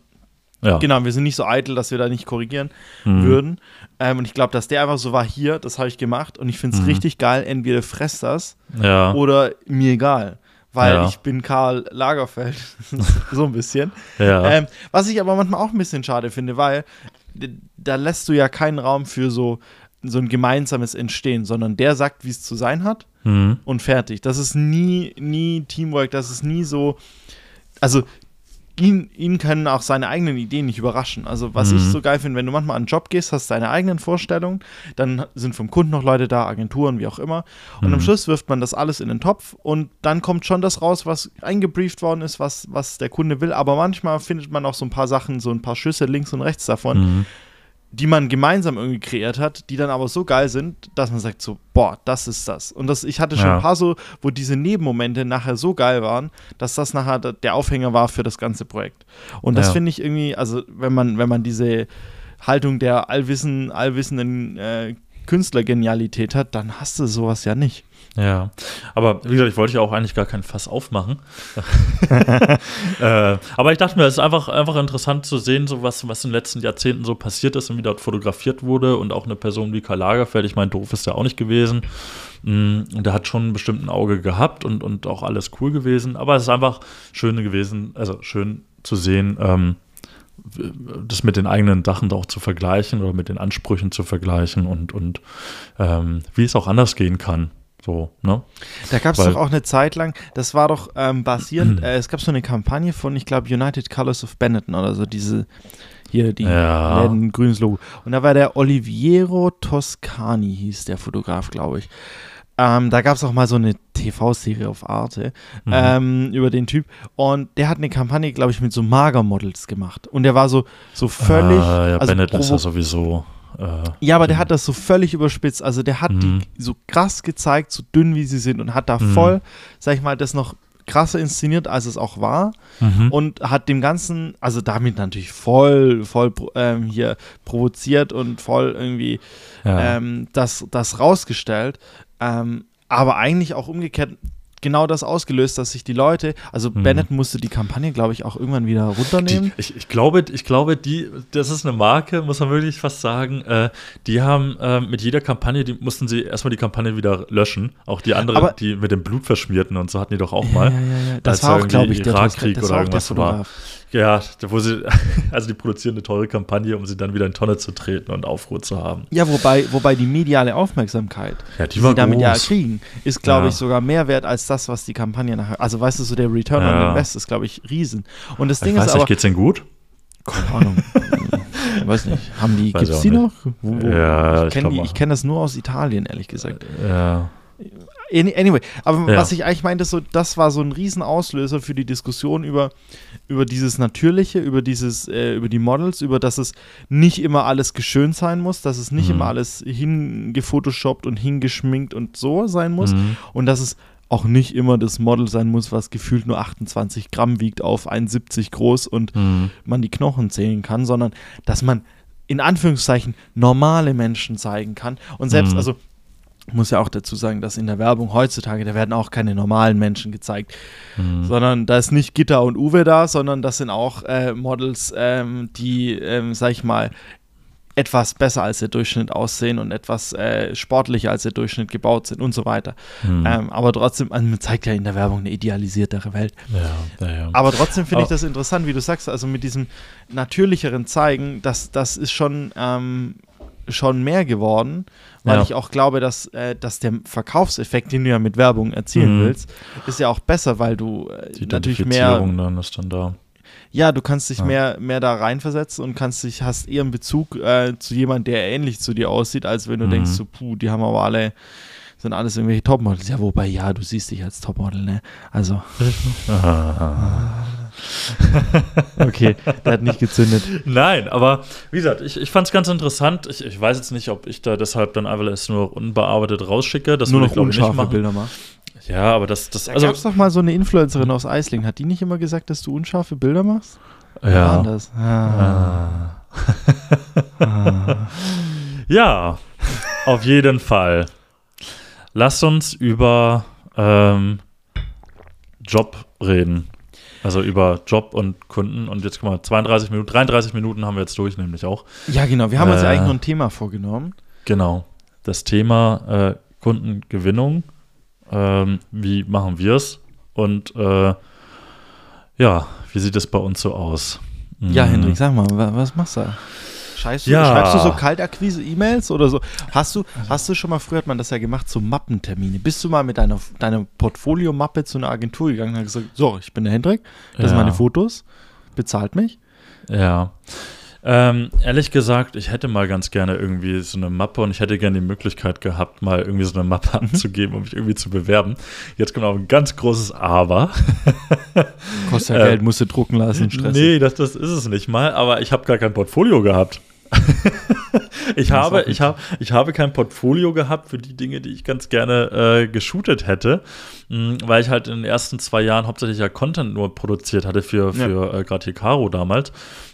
ja. Genau, wir sind nicht so eitel, dass wir da nicht korrigieren Hm. würden. Ähm, und ich glaube, dass der einfach so war, hier, das habe ich gemacht und ich finde es Mhm. richtig geil, entweder fresst das Ja. oder mir egal. Weil Ja. ich bin Karl Lagerfeld, so ein bisschen. ja. Ähm, was ich aber manchmal auch ein bisschen schade finde, weil da lässt du ja keinen Raum für so, so ein gemeinsames Entstehen, sondern der sagt, wie es zu sein hat hm. und fertig. Das ist nie, nie Teamwork, das ist nie so. Also, ihn, ihn können auch seine eigenen Ideen nicht überraschen. Also, was Mhm. ich so geil finde, wenn du manchmal an einen Job gehst, hast deine eigenen Vorstellungen, dann sind vom Kunden noch Leute da, Agenturen, wie auch immer. Und am Mhm. Schluss wirft man das alles in den Topf und dann kommt schon das raus, was eingebrieft worden ist, was, was der Kunde will. Aber manchmal findet man auch so ein paar Sachen, so ein paar Schüsse links und rechts davon, Hm. Die man gemeinsam irgendwie kreiert hat, die dann aber so geil sind, dass man sagt so, boah, das ist das. Und das, ich hatte schon Ja. ein paar so, wo diese Nebenmomente nachher so geil waren, dass das nachher der Aufhänger war für das ganze Projekt. Und das Ja. finde ich irgendwie, also wenn man, wenn man diese Haltung der allwissen, allwissenden äh, Künstlergenialität hat, dann hast du sowas ja nicht. Ja, aber wie gesagt, ich wollte ja auch eigentlich gar kein Fass aufmachen. äh, aber ich dachte mir, es ist einfach, einfach interessant zu sehen, so was, was in den letzten Jahrzehnten so passiert ist und wie dort fotografiert wurde. Und auch eine Person wie Karl Lagerfeld, ich meine, doof ist er auch nicht gewesen. Mm, und der hat schon bestimmt ein Auge gehabt und, und auch alles cool gewesen. Aber es ist einfach schön gewesen, also schön zu sehen, ähm, das mit den eigenen Sachen auch zu vergleichen oder mit den Ansprüchen zu vergleichen und, und ähm, wie es auch anders gehen kann. So, ne? Da gab es doch auch eine Zeit lang, das war doch ähm, basierend, äh, es gab so eine Kampagne von, ich glaube, United Colors of Benetton oder so, diese, hier, die Ja. Läden, grünes Logo. Und da war der Oliviero Toscani, hieß der Fotograf, glaube ich. Ähm, da gab es auch mal so eine TV-Serie auf Arte Mhm. ähm, über den Typ. Und der hat eine Kampagne, glaube ich, mit so Magermodels gemacht. Und der war so, so völlig. Ah, ja, also Bennett ist ja sowieso. Äh, ja, aber der hat das so völlig überspitzt. Also der hat Mhm. die so krass gezeigt, so dünn wie sie sind und hat da Mhm. voll, sag ich mal, das noch krasser inszeniert, als es auch war. mhm. Und hat dem Ganzen, also damit natürlich voll, voll ähm, hier provoziert und voll irgendwie ja. ähm, das, das rausgestellt. Ähm, aber eigentlich auch umgekehrt genau das ausgelöst, dass sich die Leute, also Mhm. Bennett musste die Kampagne, glaube ich, auch irgendwann wieder runternehmen. Die, ich, ich glaube, ich glaube, die, das ist eine Marke, muss man wirklich fast sagen. Äh, die haben äh, mit jeder Kampagne, die mussten sie erstmal die Kampagne wieder löschen. Auch die andere, Aber- die mit dem Blut verschmierten und so hatten die doch auch mal. ja, ja, ja. Das war auch, glaube ich, der, Irakkrieg oder irgendwas war. Ja, wo sie, also die produzieren eine teure Kampagne, um sie dann wieder in Tonne zu treten und Aufruhr zu haben. Ja, wobei, wobei die mediale Aufmerksamkeit, Ja, die die sie damit ja groß. kriegen, ist, glaube Ja. ich, sogar mehr wert als das, was die Kampagne nachher. Also, weißt du, so der Return on Ja. Invest ist, glaube ich, riesen. Und das Ich Ding weiß ist nicht, aber, geht's denen gut? keine Ahnung, ich weiß nicht, haben die, Weiß gibt's die nicht. noch? Wo, wo? Ja, ich kenne kenn das nur aus Italien, ehrlich gesagt. Ja. Any- Anyway, aber Ja. was ich eigentlich meinte, so, das war so ein Riesenauslöser für die Diskussion über, über dieses Natürliche, über dieses, äh, über die Models, über dass es nicht immer alles geschönt sein muss, dass es nicht Mhm. immer alles hingefotoshoppt und hingeschminkt und so sein muss Mhm. und dass es auch nicht immer das Model sein muss, was gefühlt nur 28 Gramm wiegt auf 1,70 groß und Mhm. man die Knochen zählen kann, sondern dass man in Anführungszeichen normale Menschen zeigen kann. Und selbst, Mhm. also muss ja auch dazu sagen, dass in der Werbung heutzutage, da werden auch keine normalen Menschen gezeigt, Mhm. sondern da ist nicht Gitta und Uwe da, sondern das sind auch äh, Models, ähm, die, ähm, sag ich mal, etwas besser als der Durchschnitt aussehen und etwas äh, sportlicher als der Durchschnitt gebaut sind und so weiter. Mhm. Ähm, aber trotzdem, also man zeigt ja in der Werbung eine idealisiertere Welt. Ja, ja. Aber trotzdem finde ich das interessant, wie du sagst, also mit diesem natürlicheren Zeigen, das, das ist schon, ähm, schon mehr geworden, weil Ja. ich auch glaube, dass, äh, dass der Verkaufseffekt, den du ja mit Werbung erzielen Mhm. willst, ist ja auch besser, weil du äh, Die natürlich mehr, dann ist dann da. ja, du kannst dich Ja. mehr, mehr da reinversetzen und kannst dich, hast eher einen Bezug äh, zu jemandem, der ähnlich zu dir aussieht, als wenn du Mhm. denkst, so, puh, die haben aber alle, sind alles irgendwelche Topmodels. Ja, wobei, ja, du siehst dich als Topmodel, ne? Also. okay, der hat nicht gezündet. Nein, aber wie gesagt, ich, ich fand es ganz interessant. Ich, ich weiß jetzt nicht, ob ich da deshalb dann einfach nur unbearbeitet rausschicke. Das Nur würde noch ich, glaube ich, nicht unscharfe machen. Bilder machen. Ja, aber das, das Da also, gab es doch mal so eine Influencerin aus Eislingen. Hat die nicht immer gesagt, dass du unscharfe Bilder machst? Ja. das? Ah. Ah. ja, auf jeden Fall. Lass uns über ähm, Job reden. Also über Job und Kunden. Und jetzt guck mal, 32 Minuten, 33 Minuten haben wir jetzt durch, nämlich auch. Ja, genau. Wir haben uns ja Äh. eigentlich nur ein Thema vorgenommen. Genau. Das Thema äh, Kundengewinnung. Ähm, wie machen wir es? Und äh, ja, wie sieht es bei uns so aus? Ja, Mhm. Hendrik, sag mal, wa- was machst du? Schreibst du, Ja. schreibst du so Kaltakquise-E-Mails oder so? Hast du, hast du schon mal, früher hat man das ja gemacht, so Mappentermine. Bist du mal mit deiner, deiner Portfolio-Mappe zu einer Agentur gegangen und hast gesagt, so, ich bin der Hendrik, das sind Ja. meine Fotos, bezahlt mich? Ja. Ähm, ehrlich gesagt, ich hätte mal ganz gerne irgendwie so eine Mappe und ich hätte gerne die Möglichkeit gehabt, mal irgendwie so eine Mappe Mhm. abzugeben, um mich irgendwie zu bewerben. Jetzt kommt auch ein ganz großes Aber. Kostet ja Äh, Geld, musst du drucken lassen, Stress. Nee, das, das ist es nicht mal, aber ich habe gar kein Portfolio gehabt. ich, habe, ich, hab, ich habe kein Portfolio gehabt für die Dinge, die ich ganz gerne äh, geshootet hätte, mh, weil ich halt in den ersten zwei Jahren hauptsächlich ja Content nur produziert hatte für, für ja. äh, gerade hier Caro damals.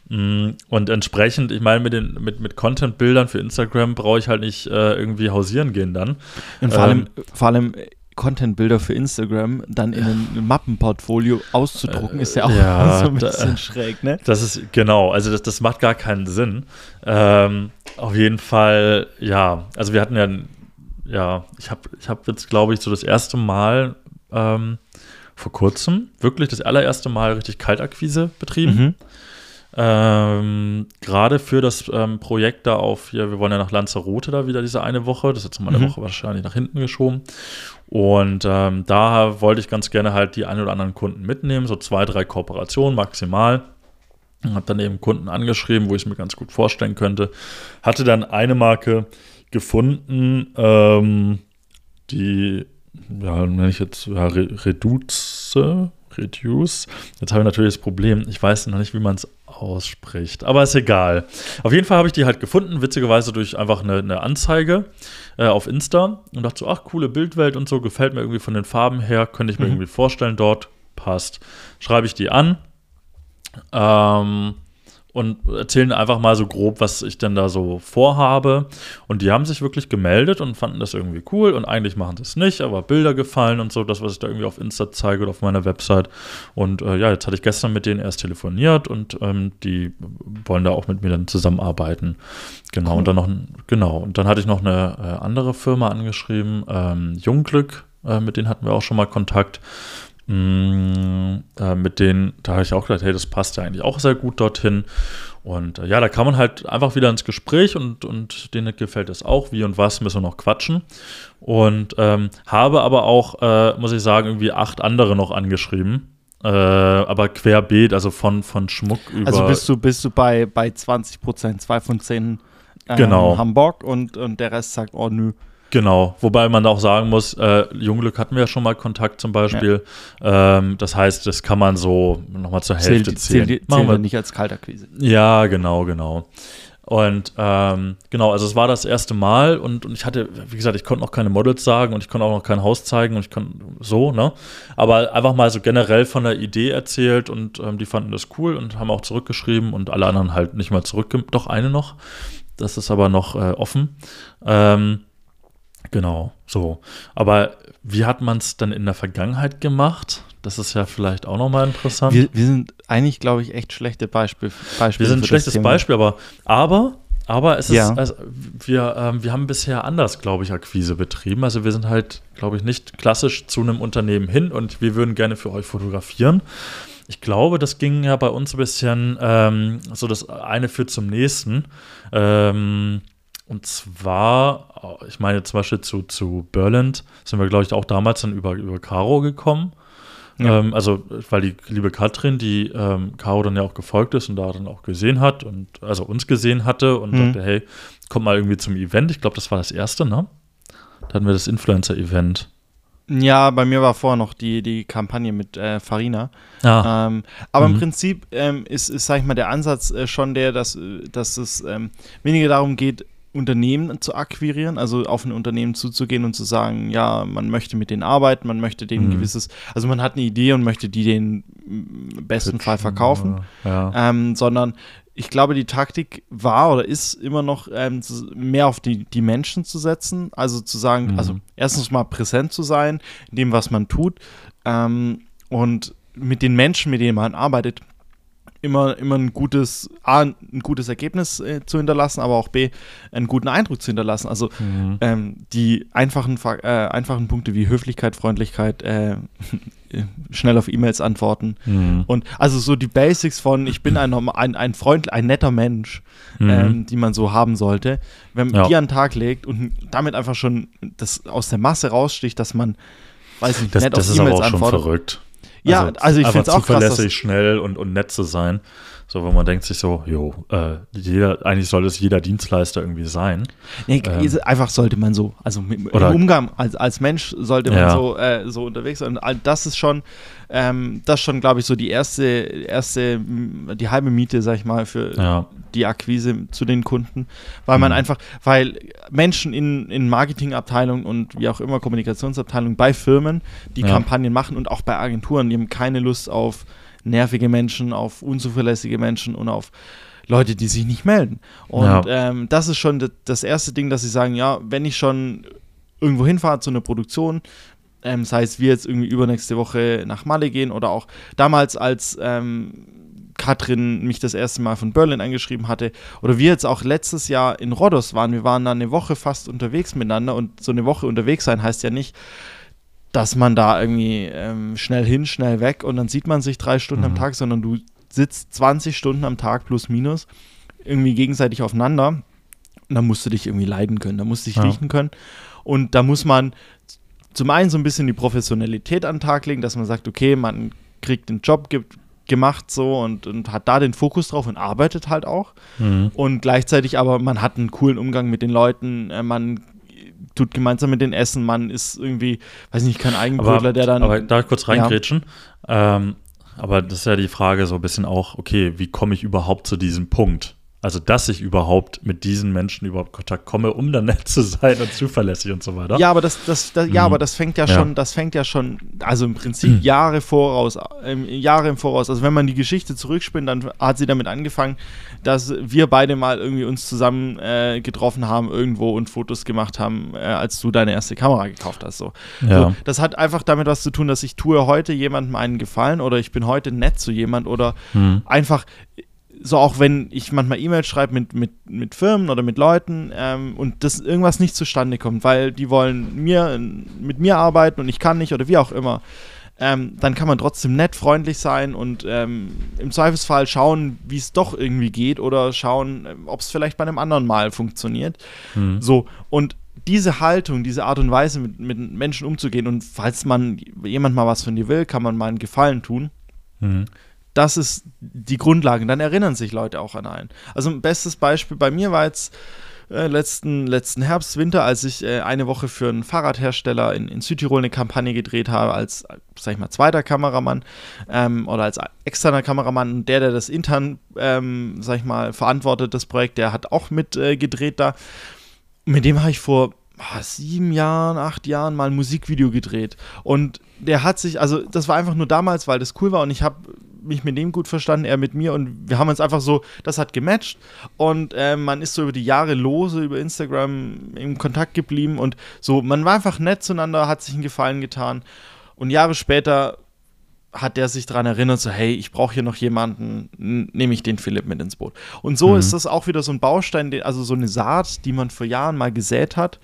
Mh, und entsprechend, ich meine, mit, den, mit, mit Content-Bildern für Instagram brauche ich halt nicht äh, irgendwie hausieren gehen dann. Und vor allem, ähm, vor allem Content-Bilder für Instagram dann in ein Mappenportfolio auszudrucken, ist ja auch ja, so ein bisschen da, schräg, ne? Das ist, genau, also das, das macht gar keinen Sinn. Ähm, auf jeden Fall, ja, also wir hatten ja, ja, ich habe ich hab jetzt, glaube ich, so das erste Mal ähm, vor kurzem, wirklich das allererste Mal richtig Kaltakquise betrieben. Mhm. Ähm, Gerade für das ähm, Projekt da auf hier, wir wollen ja nach Lanzarote da wieder diese eine Woche, das ist jetzt mal eine mhm. Woche wahrscheinlich nach hinten geschoben. Und ähm, da wollte ich ganz gerne halt die ein oder anderen Kunden mitnehmen, so zwei, drei Kooperationen maximal. Habe dann eben Kunden angeschrieben, wo ich es mir ganz gut vorstellen könnte. Hatte dann eine Marke gefunden, ähm, die, ja, nenne ich jetzt ja, Reduce, Reduce. Jetzt habe ich natürlich das Problem, ich weiß noch nicht, wie man es ausspricht. Aber ist egal. Auf jeden Fall habe ich die halt gefunden, witzigerweise durch einfach eine, eine Anzeige äh, auf Insta und dachte so, ach, coole Bildwelt und so, gefällt mir irgendwie von den Farben her, könnte ich mir mhm. irgendwie vorstellen, dort passt. Schreibe ich die an. Ähm, und erzählen einfach mal so grob, was ich denn da so vorhabe. Und die haben sich wirklich gemeldet und fanden das irgendwie cool. Und eigentlich machen sie es nicht, aber Bilder gefallen und so, das, was ich da irgendwie auf Insta zeige oder auf meiner Website. Und äh, ja, jetzt hatte ich gestern mit denen erst telefoniert und ähm, die wollen da auch mit mir dann zusammenarbeiten. Genau, cool. und dann noch, genau, und dann hatte ich noch eine äh, andere Firma angeschrieben, ähm, Jungglück, äh, mit denen hatten wir auch schon mal Kontakt. Mm, äh, mit denen, da habe ich auch gedacht, hey, das passt ja eigentlich auch sehr gut dorthin. Und äh, ja, da kann man halt einfach wieder ins Gespräch und, und denen gefällt es auch, wie und was, müssen wir noch quatschen. Und ähm, habe aber auch, äh, muss ich sagen, irgendwie acht andere noch angeschrieben. Äh, aber querbeet, also von, von Schmuck über. Also bist du, bist du bei, bei 20 Prozent, zwei von zehn ähm, genau. Hamburg und, und der Rest sagt, oh nö. Genau, wobei man auch sagen muss, äh, Junglück hatten wir ja schon mal Kontakt zum Beispiel. Ja. Ähm, das heißt, das kann man so nochmal zur Hälfte zählen. Zählt, zählen wir nicht als Kaltakquise. Ja, genau, genau. Und ähm, genau, also es war das erste Mal und, und ich hatte, wie gesagt, ich konnte noch keine Models sagen und ich konnte auch noch kein Haus zeigen und ich konnte so, ne? Aber einfach mal so generell von der Idee erzählt und ähm, die fanden das cool und haben auch zurückgeschrieben und alle anderen halt nicht mal zurück, doch eine noch. Das ist aber noch äh, offen. Ähm, Genau, so. Aber wie hat man es dann in der Vergangenheit gemacht? Das ist ja vielleicht auch nochmal interessant. Wir, wir, sind eigentlich, glaube ich, echt schlechte Beispiele. Beispiel wir sind ein schlechtes Beispiel, aber, aber, aber es ist, ja. also wir, ähm, wir haben bisher anders, glaube ich, Akquise betrieben. Also wir sind halt, glaube ich, nicht klassisch zu einem Unternehmen hin und wir würden gerne für euch fotografieren. Ich glaube, das ging ja bei uns ein bisschen ähm, so, das eine führt zum nächsten. Ähm, und zwar, ich meine zum Beispiel zu, zu Berland sind wir, glaube ich, auch damals dann über, über Caro gekommen. Ja. Ähm, also, weil die liebe Katrin, die ähm, Caro dann ja auch gefolgt ist und da dann auch gesehen hat und also uns gesehen hatte und mhm. dachte, hey, komm mal irgendwie zum Event. Ich glaube, das war das erste, ne? Da hatten wir das Influencer-Event. Ja, bei mir war vorher noch die, die Kampagne mit äh, Farina. Ah. Ähm, aber mhm. im Prinzip ähm, ist, ist, sag ich mal, der Ansatz äh, schon der, dass, äh, dass es ähm, weniger darum geht, Unternehmen zu akquirieren, also auf ein Unternehmen zuzugehen und zu sagen, ja, man möchte mit denen arbeiten, man möchte denen mhm. gewisses, also man hat eine Idee und möchte die den im besten Pitchen, Fall verkaufen, ja. ähm, sondern ich glaube, die Taktik war oder ist immer noch ähm, mehr auf die, die Menschen zu setzen, also zu sagen, mhm. also erstens mal präsent zu sein in dem, was man tut ähm, und mit den Menschen, mit denen man arbeitet, immer, immer ein gutes, A, ein gutes Ergebnis äh, zu hinterlassen, aber auch B, einen guten Eindruck zu hinterlassen. Also mhm. ähm, die einfachen, äh, einfachen Punkte wie Höflichkeit, Freundlichkeit, äh, schnell auf E-Mails antworten. Mhm. Und also so die Basics von ich bin ein, ein, ein Freund, ein netter Mensch, mhm. ähm, die man so haben sollte. Wenn man ja. die an den Tag legt und damit einfach schon das aus der Masse raussticht, dass man, weiß nicht, das, nett das auf E-Mails antwortet. Schon verrückt. Ja, also, also ich finde es auch zuverlässig, krass, schnell und, und nett zu sein. So, wo man denkt sich so, jo, äh, jeder, eigentlich soll es jeder Dienstleister irgendwie sein. Nee, ähm, einfach sollte man so, also mit, oder, im Umgang als, als Mensch sollte man Ja. so, äh, so unterwegs sein. Und das ist schon, ähm, das ist schon, glaube ich, so die erste, erste, m, die halbe Miete, sag ich mal, für Ja, die Akquise zu den Kunden, weil man Mhm. einfach, weil Menschen in, in Marketingabteilungen und wie auch immer Kommunikationsabteilungen bei Firmen, die Ja. Kampagnen machen und auch bei Agenturen, die haben keine Lust auf nervige Menschen, auf unzuverlässige Menschen und auf Leute, die sich nicht melden. Und Ja. ähm, das ist schon das, erste Ding, dass sie sagen, ja, wenn ich schon irgendwo hinfahre zu einer Produktion, ähm, das heißt, wir jetzt irgendwie übernächste Woche nach Malle gehen oder auch damals, als ähm, Katrin mich das erste Mal von Berlin angeschrieben hatte oder wir jetzt auch letztes Jahr in Rhodos waren, wir waren da eine Woche fast unterwegs miteinander und so eine Woche unterwegs sein heißt ja nicht, dass man da irgendwie ähm, schnell hin, schnell weg und dann sieht man sich drei Stunden am Mhm. Tag, sondern du sitzt 20 Stunden am Tag plus minus irgendwie gegenseitig aufeinander und da musst du dich irgendwie leiden können, da musst du dich Ja. riechen können und da muss man zum einen so ein bisschen die Professionalität an den Tag legen, dass man sagt, okay, man kriegt den Job ge gemacht so und, und hat da den Fokus drauf und arbeitet halt auch mhm. und gleichzeitig aber man hat einen coolen Umgang mit den Leuten, äh, man tut gemeinsam mit den Essen, man ist irgendwie, weiß nicht, kein Eigenbrötler, der dann aber da kurz reingrätschen. Ähm, aber das ist ja die Frage so ein bisschen auch, okay, wie komme ich überhaupt zu diesem Punkt? Also, dass ich überhaupt mit diesen Menschen überhaupt Kontakt komme, um dann nett zu sein und zuverlässig und so weiter. Ja, aber das, das, das ja, Mhm. aber das fängt ja, Ja. schon, das fängt ja schon, also im Prinzip Jahre voraus, ähm, Jahre im Voraus. Also wenn man die Geschichte zurückspinnt, dann hat sie damit angefangen, dass wir beide mal irgendwie uns zusammen äh, getroffen haben irgendwo und Fotos gemacht haben, äh, als du deine erste Kamera gekauft hast. So. Ja. So, das hat einfach damit was zu tun, dass ich tue heute jemandem einen Gefallen oder ich bin heute nett zu jemand oder Mhm. einfach so auch wenn ich manchmal E-Mails schreibe mit, mit, mit Firmen oder mit Leuten ähm, und das irgendwas nicht zustande kommt, weil die wollen mir mit mir arbeiten und ich kann nicht oder wie auch immer, ähm, dann kann man trotzdem nett, freundlich sein und ähm, im Zweifelsfall schauen, wie es doch irgendwie geht oder schauen, ob es vielleicht bei einem anderen Mal funktioniert. Mhm. So, und diese Haltung, diese Art und Weise, mit, mit Menschen umzugehen und falls man jemand mal was von dir will, kann man mal einen Gefallen tun Mhm. Das ist die Grundlage. Und dann erinnern sich Leute auch an einen. Also ein bestes Beispiel bei mir war jetzt äh, letzten, letzten Herbst, Winter, als ich äh, eine Woche für einen Fahrradhersteller in, in Südtirol eine Kampagne gedreht habe, als, sag ich mal, zweiter Kameramann ähm, oder als externer Kameramann. Der, der das intern, ähm, sag ich mal, verantwortet, das Projekt, der hat auch mit äh, gedreht da. Mit dem habe ich vor ah, sieben Jahren, acht Jahren mal ein Musikvideo gedreht. Und der hat sich, also das war einfach nur damals, weil das cool war und ich habe mich mit dem gut verstanden, er mit mir und wir haben uns einfach so, das hat gematcht und äh, man ist so über die Jahre lose über Instagram in Kontakt geblieben und so, man war einfach nett zueinander, hat sich einen Gefallen getan und Jahre später hat der sich daran erinnert, so hey, ich brauche hier noch jemanden, nehme ich den Philipp mit ins Boot. Und so Mhm. ist das auch wieder so ein Baustein, also so eine Saat, die man vor Jahren mal gesät hat.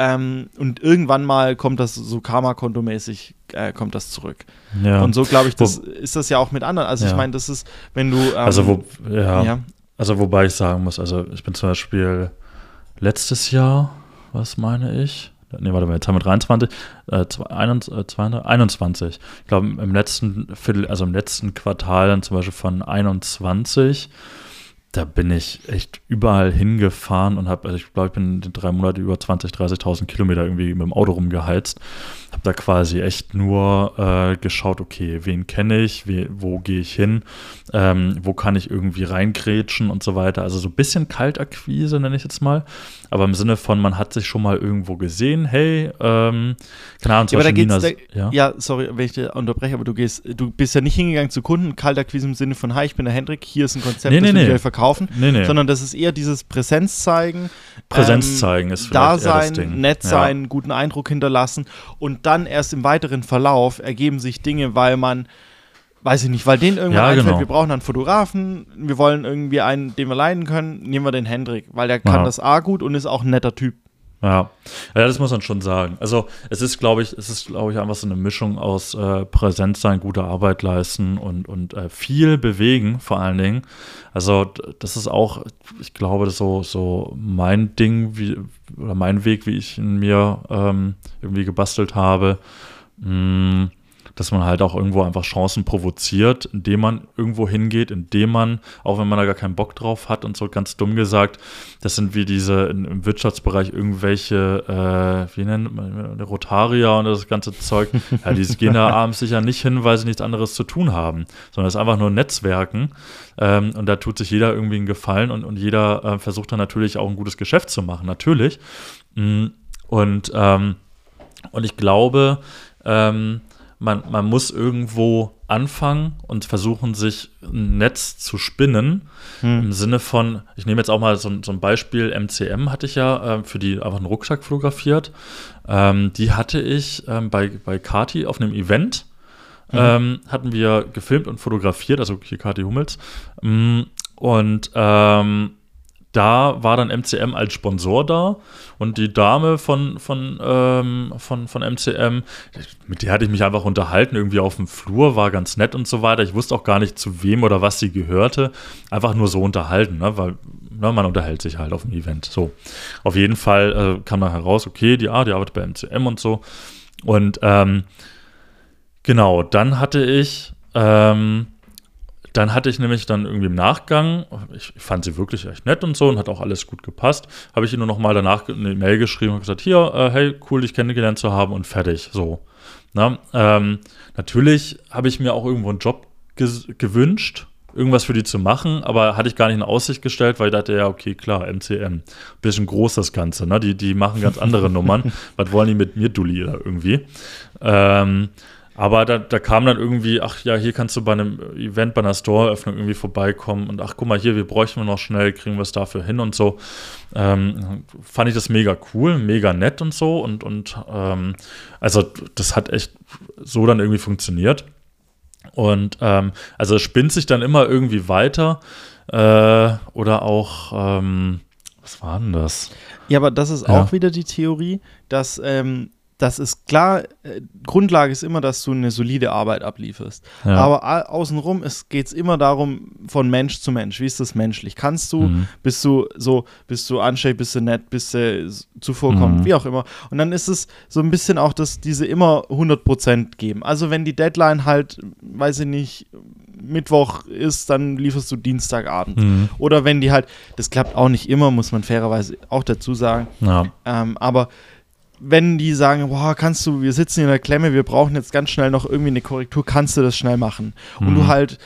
Ähm, und irgendwann mal kommt das so Karma-Kontomäßig, äh, kommt das zurück. Ja. Und so glaube ich, das Wo- ist das ja auch mit anderen. Also ich Ja. meine, das ist, wenn du ähm, also, wo, ja, ja. also, wobei ich sagen muss, also, ich bin zum Beispiel letztes Jahr, was meine ich? Ne, warte mal, jetzt haben wir 23, äh, zwei- 21, äh, 22, 21. Ich glaube, im letzten Viertel, also im letzten Quartal dann zum Beispiel von 21, da bin ich echt überall hingefahren und habe, also ich glaube, ich bin in drei Monate über 20.000, 30.000 Kilometer irgendwie mit dem Auto rumgeheizt. Habe da quasi echt nur äh, geschaut, okay, wen kenne ich, we, wo gehe ich hin, ähm, wo kann ich irgendwie reingrätschen und so weiter. Also so ein bisschen Kaltakquise, nenne ich jetzt mal. Aber im Sinne von, man hat sich schon mal irgendwo gesehen, hey, ähm, keine Ahnung, zum Ja, Beispiel Nina, da, ja? ja. sorry, wenn ich dir unterbreche, aber du gehst, du bist ja nicht hingegangen zu Kunden, Kaltakquise im Sinne von, hi, ich bin der Hendrik, hier ist ein Konzept, Nee, das nee, euch verkaufen, Nee, nee. sondern das ist eher dieses Präsenz zeigen, Präsenz ähm, zeigen ist vielleicht da eher das sein, Ding. nett Ja. sein, guten Eindruck hinterlassen und dann erst im weiteren Verlauf ergeben sich Dinge, weil man weiß ich nicht, weil denen irgendwann Ja, einfällt, genau. wir brauchen einen Fotografen, wir wollen irgendwie einen, den wir leiden können, nehmen wir den Hendrik, weil der kann Ja. das A gut und ist auch ein netter Typ. Ja. ja, das muss man schon sagen. Also es ist, glaube ich, es ist, glaube ich, einfach so eine Mischung aus äh, Präsenz sein, gute Arbeit leisten und, und äh, viel bewegen, vor allen Dingen. Also das ist auch, ich glaube, so, so mein Ding, wie, oder mein Weg, wie ich ihn mir ähm, irgendwie gebastelt habe. Mm, dass man halt auch irgendwo einfach Chancen provoziert, indem man irgendwo hingeht, indem man, auch wenn man da gar keinen Bock drauf hat und so ganz dumm gesagt, das sind wie diese im Wirtschaftsbereich irgendwelche, äh, wie nennt man, Rotarier und das ganze Zeug, ja, die gehen da abends sicher nicht hin, weil sie nichts anderes zu tun haben, sondern es ist einfach nur Netzwerken ähm, und da tut sich jeder irgendwie einen Gefallen und, und jeder äh, versucht dann natürlich auch ein gutes Geschäft zu machen, natürlich. Mm, und, ähm, und ich glaube, ähm, man, man muss irgendwo anfangen und versuchen, sich ein Netz zu spinnen. Hm. Im Sinne von, ich nehme jetzt auch mal so, so ein Beispiel, MCM hatte ich ja äh, für die einfach einen Rucksack fotografiert. Ähm, die hatte ich ähm, bei, bei Kati auf einem Event. Mhm. Ähm, hatten wir gefilmt und fotografiert, also hier Kati Hummels. Mm, und ähm, da war dann MCM als Sponsor da und die Dame von, von, ähm, von, von MCM, mit der hatte ich mich einfach unterhalten, irgendwie auf dem Flur, war ganz nett und so weiter. Ich wusste auch gar nicht, zu wem oder was sie gehörte. Einfach nur so unterhalten, ne? weil ne, man unterhält sich halt auf dem Event. So, auf jeden Fall äh, kam dann heraus, okay, die, ah, die arbeitet bei MCM und so. Und ähm, genau, dann hatte ich ähm, dann hatte ich nämlich dann irgendwie im Nachgang, ich, fand sie wirklich echt nett und so und hat auch alles gut gepasst, habe ich ihr nur noch mal danach eine Mail geschrieben und gesagt, hier, äh, hey, cool, dich kennengelernt zu haben und fertig, so. Na, ähm, natürlich habe ich mir auch irgendwo einen Job gewünscht, irgendwas für die zu machen, aber hatte ich gar nicht in Aussicht gestellt, weil ich dachte, ja, okay, klar, MCM. Bisschen groß das Ganze, ne? Die, die machen ganz andere Nummern. Was wollen die mit mir, Dulli, da irgendwie? Ähm, aber da, da kam dann irgendwie, ach ja, hier kannst du bei einem Event, bei einer Store-Eröffnung irgendwie vorbeikommen und ach, guck mal, hier, wir bräuchten wir noch schnell, kriegen wir es dafür hin und so. Ähm, fand ich das mega cool, mega nett und so und, und ähm, also das hat echt so dann irgendwie funktioniert. Und ähm, also es spinnt sich dann immer irgendwie weiter äh, oder auch, ähm, was war denn das? Ja, aber das ist ja. auch wieder die Theorie, dass ähm, das ist klar, äh, Grundlage ist immer, dass du eine solide Arbeit ablieferst. Ja. Aber außenrum geht es immer darum, von Mensch zu Mensch. Wie ist das menschlich? Kannst du, mhm. bist du so, bist du anständig, bist du nett, bist du zuvorkommend, mhm. wie auch immer. Und dann ist es so ein bisschen auch, dass diese immer 100% geben. Also wenn die Deadline halt, weiß ich nicht, Mittwoch ist, dann lieferst du Dienstagabend. Mhm. Oder wenn die halt, das klappt auch nicht immer, muss man fairerweise auch dazu sagen. Ja. Ähm, aber wenn die sagen, boah, kannst du, wir sitzen in der Klemme, wir brauchen jetzt ganz schnell noch irgendwie eine Korrektur, kannst du das schnell machen? Und du mhm. halt,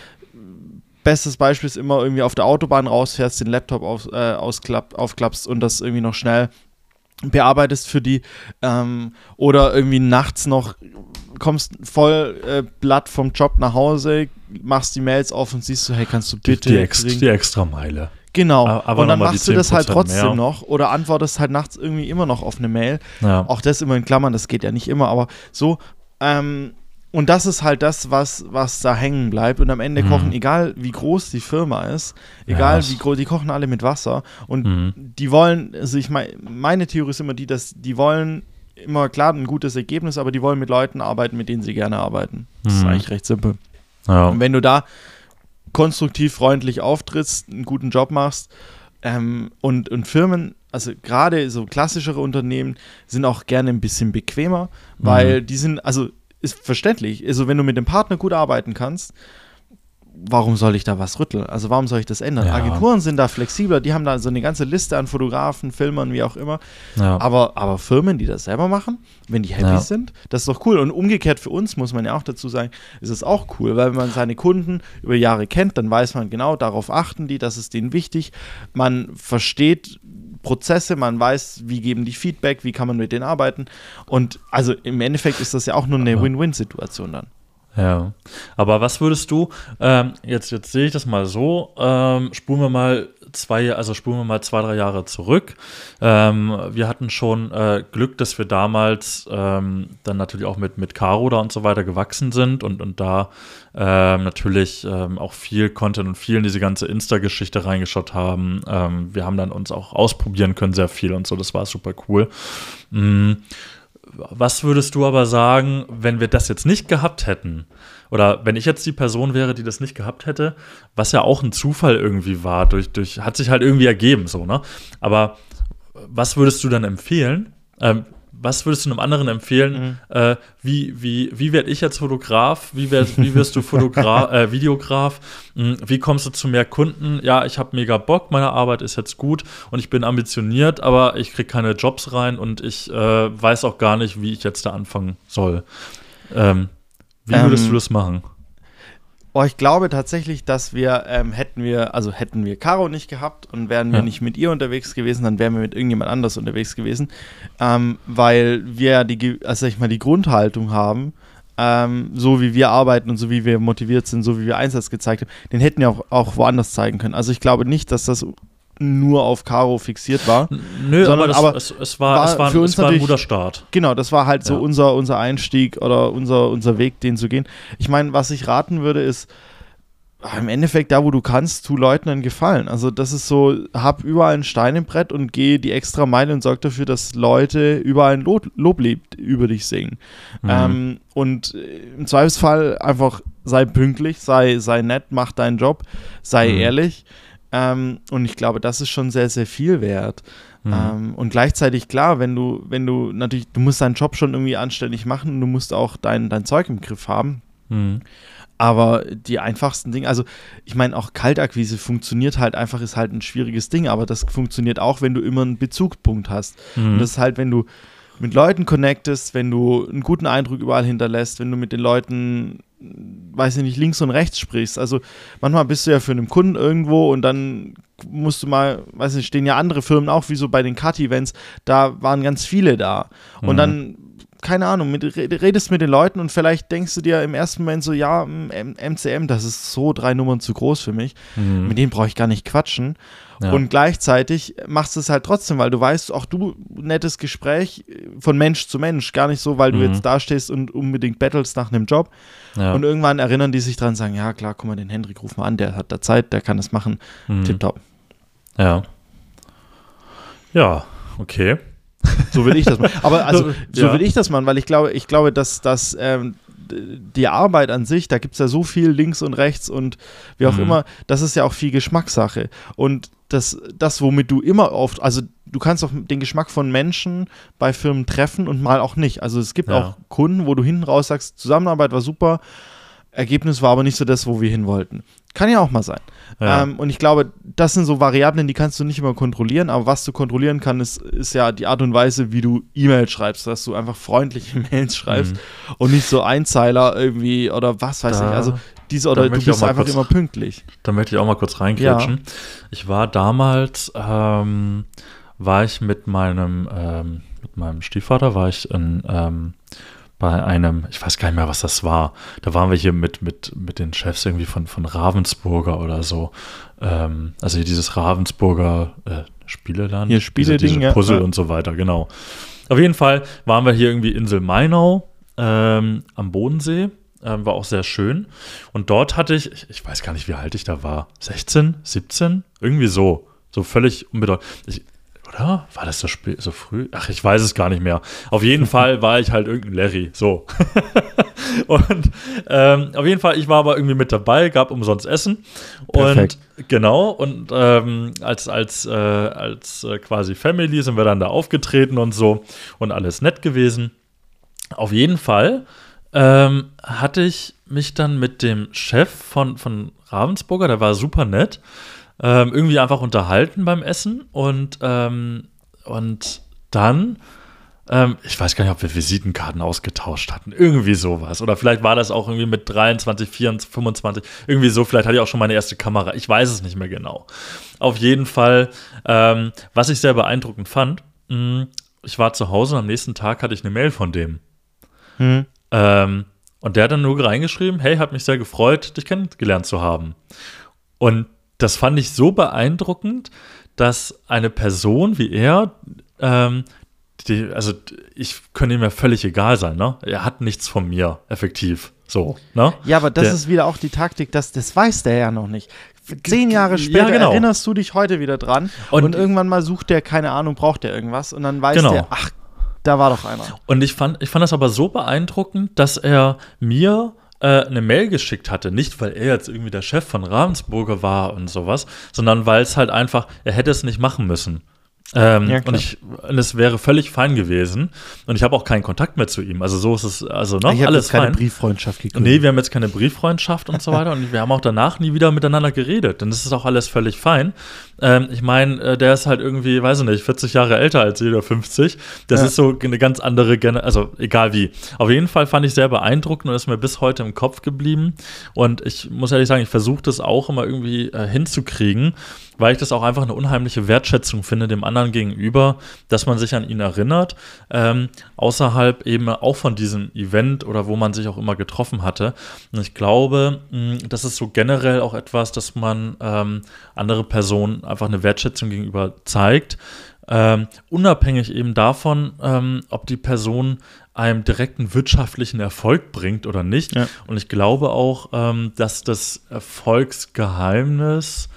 bestes Beispiel ist immer irgendwie auf der Autobahn rausfährst, den Laptop auf, äh, ausklapp, aufklappst und das irgendwie noch schnell bearbeitest für die ähm, oder irgendwie nachts noch kommst voll äh, blatt vom Job nach Hause, machst die Mails auf und siehst so, hey, kannst du bitte die, die, die extra Meile. Genau. Aber und dann machst du das halt trotzdem mehr. noch oder antwortest halt nachts irgendwie immer noch auf eine Mail. Ja. Auch das immer in Klammern, das geht ja nicht immer, aber so. Ähm, und das ist halt das, was, was da hängen bleibt. Und am Ende mhm. kochen, egal wie groß die Firma ist, egal ja, wie groß, die kochen alle mit Wasser. Und mhm. die wollen, also ich meine, meine Theorie ist immer die, dass die wollen immer klar ein gutes Ergebnis, aber die wollen mit Leuten arbeiten, mit denen sie gerne arbeiten. Das mhm. ist eigentlich recht simpel. Ja. Und wenn du da konstruktiv, freundlich auftrittst, einen guten Job machst. Ähm, und, und Firmen, also gerade so klassischere Unternehmen, sind auch gerne ein bisschen bequemer, weil mhm. die sind, also ist verständlich. Also wenn du mit dem Partner gut arbeiten kannst, warum soll ich da was rütteln? Also warum soll ich das ändern? Ja. Agenturen sind da flexibler, die haben da so eine ganze Liste an Fotografen, Filmern, wie auch immer. Ja. Aber, aber Firmen, die das selber machen, wenn die happy ja. sind, das ist doch cool. Und umgekehrt für uns, muss man ja auch dazu sagen, ist es auch cool, weil wenn man seine Kunden über Jahre kennt, dann weiß man genau, darauf achten die, das ist denen wichtig. Man versteht Prozesse, man weiß, wie geben die Feedback, wie kann man mit denen arbeiten. Und also im Endeffekt ist das ja auch nur eine Win-Win-Situation dann. Ja, aber was würdest du, ähm, jetzt, jetzt sehe ich das mal so, ähm, spulen wir mal zwei, also spulen wir mal zwei, drei Jahre zurück. Ähm, wir hatten schon äh, Glück, dass wir damals ähm, dann natürlich auch mit, mit Caro da und so weiter gewachsen sind und, und da ähm, natürlich ähm, auch viel Content und viel in diese ganze Insta-Geschichte reingeschaut haben. Wir haben dann uns auch ausprobieren können, sehr viel und so, das war super cool. Mhm was würdest du aber sagen, wenn wir das jetzt nicht gehabt hätten? Oder wenn ich jetzt die Person wäre, die das nicht gehabt hätte, was ja auch ein Zufall irgendwie war, durch, durch, hat sich halt irgendwie ergeben, so, ne? Aber was würdest du dann empfehlen? Ähm, was würdest du einem anderen empfehlen? Mhm. Äh, wie wie, wie werde ich jetzt Fotograf? Wie, werd, wie wirst du Fotograf, äh, Videograf? Hm, Wie kommst du zu mehr Kunden? Ja, ich habe mega Bock, meine Arbeit ist jetzt gut und ich bin ambitioniert, aber ich kriege keine Jobs rein und ich äh, weiß auch gar nicht, wie ich jetzt da anfangen soll. Ähm, wie würdest Ähm, du das machen? Oh, ich glaube tatsächlich, dass wir, ähm, hätten wir, also hätten wir Caro nicht gehabt und wären wir Ja. nicht mit ihr unterwegs gewesen, dann wären wir mit irgendjemand anders unterwegs gewesen, ähm, weil wir ja die, also ich mal, die Grundhaltung haben, ähm, so wie wir arbeiten und so wie wir motiviert sind, so wie wir Einsatz gezeigt haben, den hätten wir auch, auch woanders zeigen können. Also ich glaube nicht, dass das nur auf Caro fixiert war. Nö, sondern aber, das, aber es, es, war, war es, war, für uns es war ein guter Start. Genau, das war halt so Ja. unser, unser Einstieg oder unser, unser Weg, den zu gehen. Ich meine, was ich raten würde, ist, ah, im Endeffekt, da wo du kannst, tu Leuten einen Gefallen. Also das ist so, hab überall ein Stein im Brett und geh die extra Meile und sorg dafür, dass Leute überall ein Lob, Loblied über dich singen. Mhm. Ähm, und äh, im Zweifelsfall einfach sei pünktlich, sei, sei nett, mach deinen Job, sei Mhm. ehrlich. Ähm, und ich glaube, das ist schon sehr, sehr viel wert. Mhm. Ähm, und gleichzeitig, klar, wenn du, wenn du natürlich, du musst deinen Job schon irgendwie anständig machen und du musst auch dein, dein Zeug im Griff haben. Mhm. Aber die einfachsten Dinge, also ich meine, auch Kaltakquise funktioniert halt einfach, ist halt ein schwieriges Ding, aber das funktioniert auch, wenn du immer einen Bezugspunkt hast. Mhm. Und das ist halt, wenn du mit Leuten connectest, wenn du einen guten Eindruck überall hinterlässt, wenn du mit den Leuten, weiß ich nicht, links und rechts sprichst. Also manchmal bist du ja für einen Kunden irgendwo und dann musst du mal, weiß nicht, stehen ja andere Firmen auch, wie so bei den Cut-Events, da waren ganz viele da. Und Mhm. dann, keine Ahnung, mit, red- redest mit den Leuten und vielleicht denkst du dir im ersten Moment so, ja, M- MCM, das ist so drei Nummern zu groß für mich. Mhm. Mit denen brauche ich gar nicht quatschen. Ja. Und gleichzeitig machst du es halt trotzdem, weil du weißt, auch du, nettes Gespräch äh, von Mensch zu Mensch. Gar nicht so, weil du Mhm. jetzt dastehst und unbedingt battlest nach einem Job. ja. Und irgendwann erinnern die sich dran und sagen, ja klar, guck mal, den Hendrik ruf mal an, der hat da Zeit, der kann das machen. Mhm. Tipptopp. Ja. Ja, okay. So will ich das machen. Aber also, so Ja. will ich das machen, weil ich glaube, ich glaube, dass, dass ähm, die Arbeit an sich, da gibt es ja so viel links und rechts und wie auch Mhm. immer, das ist ja auch viel Geschmackssache. Und das, das, womit du immer oft, also du kannst auch den Geschmack von Menschen bei Firmen treffen und mal auch nicht. Also es gibt Ja. auch Kunden, wo du hinten raus sagst, Zusammenarbeit war super, Ergebnis war aber nicht so das, wo wir hin wollten. Kann ja auch mal sein. Ja. Ähm, und ich glaube, das sind so Variablen, die kannst du nicht immer kontrollieren, aber was du kontrollieren kannst, ist, ist ja die Art und Weise, wie du E-Mails schreibst, dass du einfach freundliche Mails schreibst Mhm. und nicht so Einzeiler irgendwie oder was weiß Da- ich. Also diese oder du bist einfach kurz- immer pünktlich. Da möchte ich auch mal kurz reingrätschen. Ich war damals, ähm, war ich mit meinem, ähm, mit meinem Stiefvater, war ich in, ähm, bei einem, ich weiß gar nicht mehr, was das war. Da waren wir hier mit, mit, mit den Chefs irgendwie von, von Ravensburger oder so. Ähm, also hier dieses Ravensburger äh, Spieleland. Hier diese, Spieleding, diese ja. Puzzle Ja. und so weiter, genau. Auf jeden Fall waren wir hier irgendwie Insel Mainau ähm, am Bodensee. Ähm, war auch sehr schön. Und dort hatte ich, ich, ich weiß gar nicht, wie alt ich da war. 16, 17? Irgendwie so. So völlig unbedeutend. Ich, oder? War das so, spät, so früh? Ach, ich weiß es gar nicht mehr. Auf jeden Fall war ich halt irgendein Larry. So. und ähm, auf jeden Fall, ich war aber irgendwie mit dabei, gab umsonst Essen. Perfekt. Und genau, und ähm, als, als, äh, als äh, quasi Family sind wir dann da aufgetreten und so und alles nett gewesen. Auf jeden Fall ähm, hatte ich mich dann mit dem Chef von, von Ravensburger, der war super nett, ähm, irgendwie einfach unterhalten beim Essen und, ähm, und dann, ähm, ich weiß gar nicht, ob wir Visitenkarten ausgetauscht hatten, irgendwie sowas. Oder vielleicht war das auch irgendwie mit 23, 24, 25, irgendwie so, vielleicht hatte ich auch schon meine erste Kamera, ich weiß es nicht mehr genau. Auf jeden Fall, ähm, was ich sehr beeindruckend fand, mh, ich war zu Hause und am nächsten Tag hatte ich eine Mail von dem. Hm. Ähm, und der hat dann nur reingeschrieben, hey, hat mich sehr gefreut, dich kennengelernt zu haben. Und das fand ich so beeindruckend, dass eine Person wie er, ähm, die, also ich könnte ihm ja völlig egal sein, ne? Er hat nichts von mir, effektiv. So, ne? Ja, aber das Der- ist wieder auch die Taktik, das, das weiß der ja noch nicht. Zehn Jahre Ja, später genau. erinnerst du dich heute wieder dran und, Und- irgendwann mal sucht der, keine Ahnung, braucht der irgendwas und dann weiß Genau. der, ach, da war doch einer. Und ich fand, ich fand das aber so beeindruckend, dass er mir äh, eine Mail geschickt hatte. Nicht, weil er jetzt irgendwie der Chef von Ravensburger war und sowas, sondern weil es halt einfach, er hätte es nicht machen müssen. Ähm, Ja, und ich, und es wäre völlig fein gewesen. Und ich habe auch keinen Kontakt mehr zu ihm. Also so ist es, also noch ich habe alles jetzt keine fein. Brieffreundschaft gegründet. Nee, wir haben jetzt keine Brieffreundschaft und so weiter und wir haben auch danach nie wieder miteinander geredet. Ist es auch alles völlig fein. Ähm, ich meine, äh, der ist halt irgendwie, weiß ich nicht, 40 Jahre älter als jeder 50. Das Ja. ist so eine ganz andere, Gen also egal wie. Auf jeden Fall fand ich sehr beeindruckend und ist mir bis heute im Kopf geblieben. Und ich muss ehrlich sagen, ich versuche das auch immer irgendwie äh, hinzukriegen, weil ich das auch einfach eine unheimliche Wertschätzung finde dem anderen gegenüber, dass man sich an ihn erinnert, ähm, außerhalb eben auch von diesem Event oder wo man sich auch immer getroffen hatte. Und ich glaube, mh, das ist so generell auch etwas, dass man ähm, andere Personen einfach eine Wertschätzung gegenüber zeigt. Ähm, unabhängig eben davon, ähm, ob die Person einem direkten wirtschaftlichen Erfolg bringt oder nicht. Ja. Und ich glaube auch, ähm, dass das Erfolgsgeheimnis,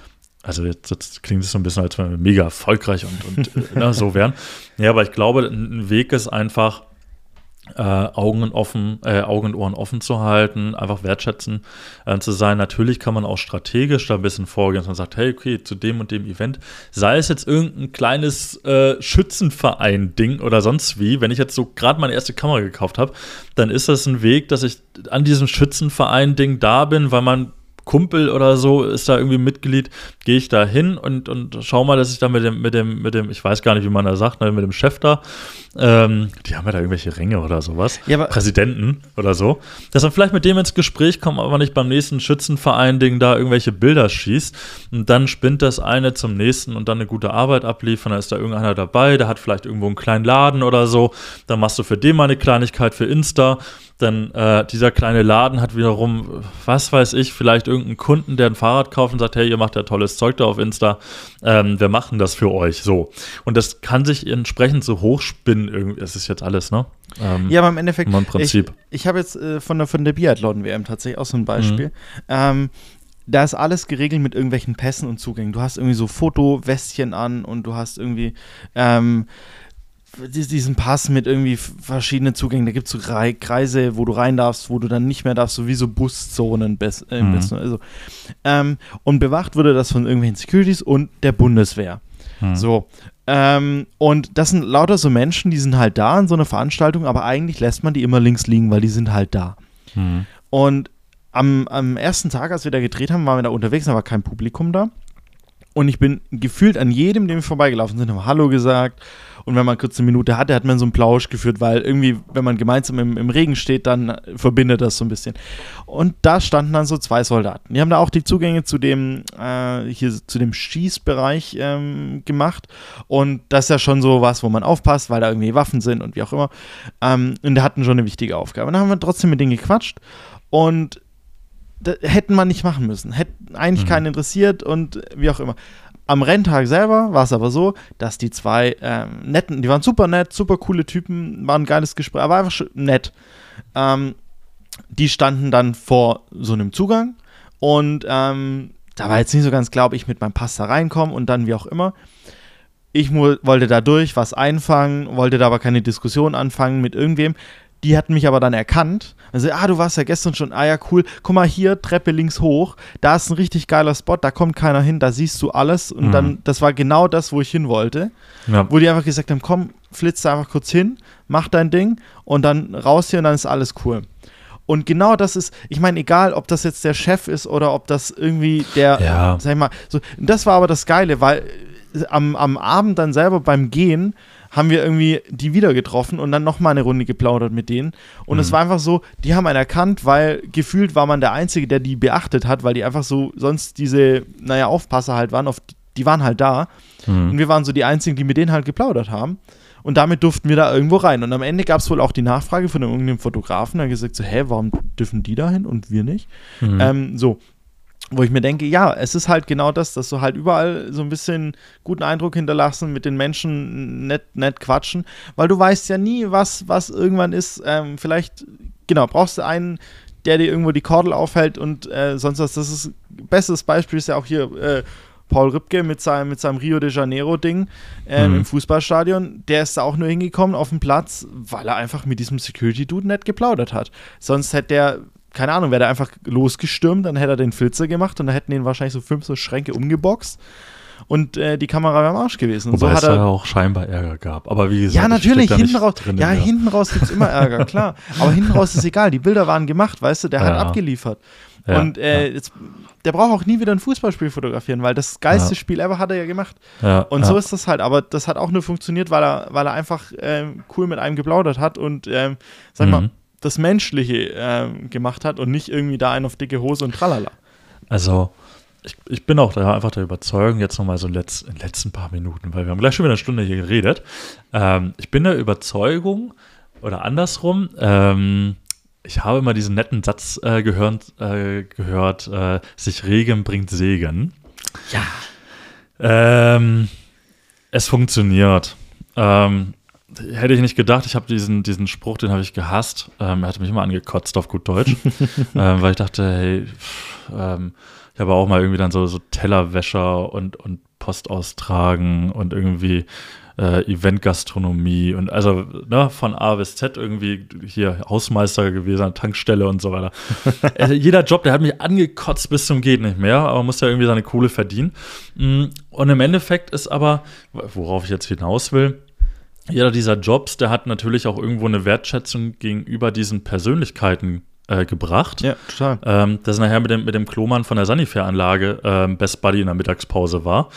also jetzt, jetzt klingt es so ein bisschen, als wenn wir mega erfolgreich und, und äh, ne, so wären. Ja, aber ich glaube, ein Weg ist einfach, äh, Augen offen, äh, Augen und Ohren offen zu halten, einfach wertschätzen äh, zu sein. Natürlich kann man auch strategisch da ein bisschen vorgehen, dass man sagt, hey, okay, zu dem und dem Event, sei es jetzt irgendein kleines äh, Schützenverein-Ding oder sonst wie, wenn ich jetzt so gerade meine erste Kamera gekauft habe, dann ist das ein Weg, dass ich an diesem Schützenverein-Ding da bin, weil man Kumpel oder so ist da irgendwie Mitglied, gehe ich da hin und, und schau mal, dass ich da mit dem, mit dem, mit dem, ich weiß gar nicht, wie man da sagt, ne, mit dem Chef da, ähm, die haben ja da irgendwelche Ränge oder sowas, Ja, aber- Präsidenten oder so, dass man vielleicht mit dem ins Gespräch kommt, aber nicht beim nächsten Schützenverein-Ding da irgendwelche Bilder schießt und dann spinnt das eine zum nächsten und dann eine gute Arbeit abliefern, da ist da irgendeiner dabei, der hat vielleicht irgendwo einen kleinen Laden oder so, dann machst du für den mal eine Kleinigkeit für Insta dann äh, dieser kleine Laden hat wiederum, was weiß ich, vielleicht irgendeinen Kunden, der ein Fahrrad kauft und sagt, hey, ihr macht ja tolles Zeug da auf Insta, ähm, wir machen das für euch, so. Und das kann sich entsprechend so hochspinnen, irgendwie, es ist jetzt alles, ne? Ähm, Ja, aber im Endeffekt, im Prinzip. ich, ich habe jetzt äh, von der, von der Biathlon-WM tatsächlich auch so ein Beispiel. Mhm. Ähm, da ist alles geregelt mit irgendwelchen Pässen und Zugängen. Du hast irgendwie so Fotowestchen an und du hast irgendwie ähm, diesen Pass mit irgendwie verschiedenen Zugängen. Da gibt es so Rei- Kreise, wo du rein darfst, wo du dann nicht mehr darfst, so wie so Buszonen. Äh, Mhm. also, ähm, und bewacht wurde das von irgendwelchen Securities und der Bundeswehr. hm. So. Ähm, und das sind lauter so Menschen, die sind halt da in so einer Veranstaltung, aber eigentlich lässt man die immer links liegen, weil die sind halt da. Hm. Und am, am ersten Tag, als wir da gedreht haben, waren wir da unterwegs, da war kein Publikum da. Und ich bin gefühlt an jedem, dem wir vorbeigelaufen sind, haben Hallo gesagt. Und wenn man kurz eine Minute hatte, hat man so einen Plausch geführt, weil irgendwie, wenn man gemeinsam im, im Regen steht, dann verbindet das so ein bisschen. Und da standen dann so zwei Soldaten. Die haben da auch die Zugänge zu dem, äh, hier zu dem Schießbereich ähm, gemacht. Und das ist ja schon so was, wo man aufpasst, weil da irgendwie Waffen sind und wie auch immer. Ähm, und die hatten schon eine wichtige Aufgabe. Und dann haben wir trotzdem mit denen gequatscht. Und hätten man nicht machen müssen. Hätten eigentlich Mhm. keinen interessiert und wie auch immer. Am Renntag selber war es aber so, dass die zwei ähm, netten, die waren super nett, super coole Typen, war ein geiles Gespräch, aber einfach nett. Ähm, die standen dann vor so einem Zugang und ähm, da war jetzt nicht so ganz klar, ob ich mit meinem Pass da reinkomme und dann wie auch immer. Ich wollte da durch was einfangen, wollte da aber keine Diskussion anfangen mit irgendwem. Die hatten mich aber dann erkannt. Also, ah, du warst ja gestern schon. Ah ja, cool. Guck mal hier, Treppe links hoch. Da ist ein richtig geiler Spot, da kommt keiner hin, da siehst du alles. Und Mhm. dann, das war genau das, wo ich hin wollte. Ja. Wo die einfach gesagt haben, komm, flitz da einfach kurz hin, mach dein Ding und dann raus hier und dann ist alles cool. Und genau das ist, ich meine, egal, ob das jetzt der Chef ist oder ob das irgendwie der, Ja. sag ich mal, so, das war aber das Geile, weil äh, am, am Abend dann selber beim Gehen haben wir irgendwie die wieder getroffen und dann nochmal eine Runde geplaudert mit denen. Und es Mhm. war einfach so, die haben einen erkannt, weil gefühlt war man der Einzige, der die beachtet hat, weil die einfach so sonst diese, naja, Aufpasser halt waren, auf, die waren halt da. Und Hm. wir waren so die Einzigen, die mit denen halt geplaudert haben. Und damit durften wir da irgendwo rein. Und am Ende gab es wohl auch die Nachfrage von irgendeinem Fotografen, der gesagt so, hä, warum dürfen die da hin und wir nicht? Hm. Ähm, so, wo ich mir denke, ja, es ist halt genau das, dass du halt überall so ein bisschen guten Eindruck hinterlassen, mit den Menschen nett, nett quatschen, weil du weißt ja nie, was, was irgendwann ist. Ähm, vielleicht, genau, brauchst du einen, der dir irgendwo die Kordel aufhält und äh, sonst was. Das ist bestes Beispiel ist ja auch hier äh, Paul Rübke mit seinem, mit seinem Rio de Janeiro-Ding ähm, Mhm. im Fußballstadion. Der ist da auch nur hingekommen auf den Platz, weil er einfach mit diesem Security-Dude nett geplaudert hat. Sonst hätte der keine Ahnung, wäre der einfach losgestürmt, dann hätte er den Flitzer gemacht und dann hätten ihn wahrscheinlich so fünf so Schränke umgeboxt. und äh, die Kamera wäre am Arsch gewesen. Und Wobei so es hat er da auch scheinbar Ärger gab. Aber wie gesagt, ja, ich natürlich, da hinten raus. drin Ja, hinten raus gibt es immer Ärger, klar. Aber hinten raus ist egal. Die Bilder waren gemacht, weißt du, der hat Ja. abgeliefert. Ja, und äh, jetzt, der braucht auch nie wieder ein Fußballspiel fotografieren, weil das geilste Ja. Spiel ever hat er ja gemacht. ja, Und ja. so ist das halt. Aber das hat auch nur funktioniert, weil er, weil er einfach ähm, cool mit einem geplaudert hat und, ähm, sag mal, Mhm. Das Menschliche ähm, gemacht hat und nicht irgendwie da einen auf dicke Hose und tralala. Also, ich, ich bin auch da einfach der Überzeugung, jetzt nochmal so in, letz, in den letzten paar Minuten, weil wir haben gleich schon wieder eine Stunde hier geredet. Ähm, ich bin der Überzeugung, oder andersrum, ähm, ich habe immer diesen netten Satz äh, gehört, äh, gehört äh, sich Regen bringt Segen. Ja. Ähm, es funktioniert. Ähm, hätte ich nicht gedacht, ich habe diesen, diesen Spruch, den habe ich gehasst. Ähm, er hatte mich immer angekotzt auf gut Deutsch, ähm, weil ich dachte, hey, pff, ähm, ich habe auch mal irgendwie dann so, so Tellerwäscher und, und Post austragen und irgendwie äh, Eventgastronomie und also ne, von A bis Z irgendwie hier Hausmeister gewesen, an Tankstelle und so weiter. also jeder Job, der hat mich angekotzt bis zum geht nicht mehr, aber man muss ja irgendwie seine Kohle verdienen. Mm, Und im Endeffekt ist aber, worauf ich jetzt hinaus will, jeder dieser Jobs, der hat natürlich auch irgendwo eine Wertschätzung gegenüber diesen Persönlichkeiten äh, gebracht. Ja, total. Ähm, das nachher mit dem, mit dem Klomann von der Sanifair-Anlage ähm, Best Buddy in der Mittagspause war,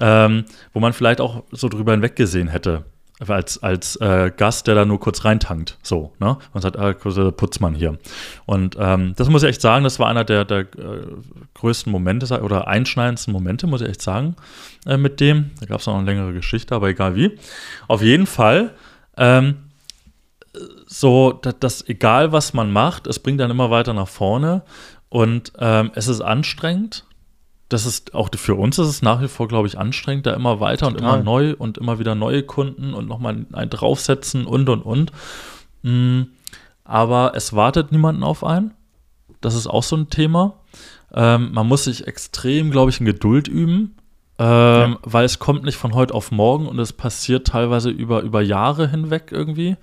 ähm, wo man vielleicht auch so drüber hinweggesehen hätte. Als, als äh, Gast, der da nur kurz reintankt. So, ne? Und sagt, ah, Putzmann hier. Und ähm, das muss ich echt sagen, das war einer der, der äh, größten Momente oder einschneidendsten Momente, muss ich echt sagen, äh, mit dem. Da gab es noch eine längere Geschichte, aber egal wie. Auf jeden Fall, ähm, so, dass, dass egal was man macht, es bringt dann immer weiter nach vorne und ähm, es ist anstrengend. Das ist auch für uns ist es nach wie vor, glaube ich, anstrengend, da immer weiter und Total. immer neu und immer wieder neue Kunden und nochmal ein draufsetzen und und und. Mm, aber es wartet niemanden auf einen. Das ist auch so ein Thema. Ähm, man muss sich extrem, glaube ich, in Geduld üben, ähm, weil es kommt nicht von heute auf morgen und es passiert teilweise über, über Jahre hinweg irgendwie.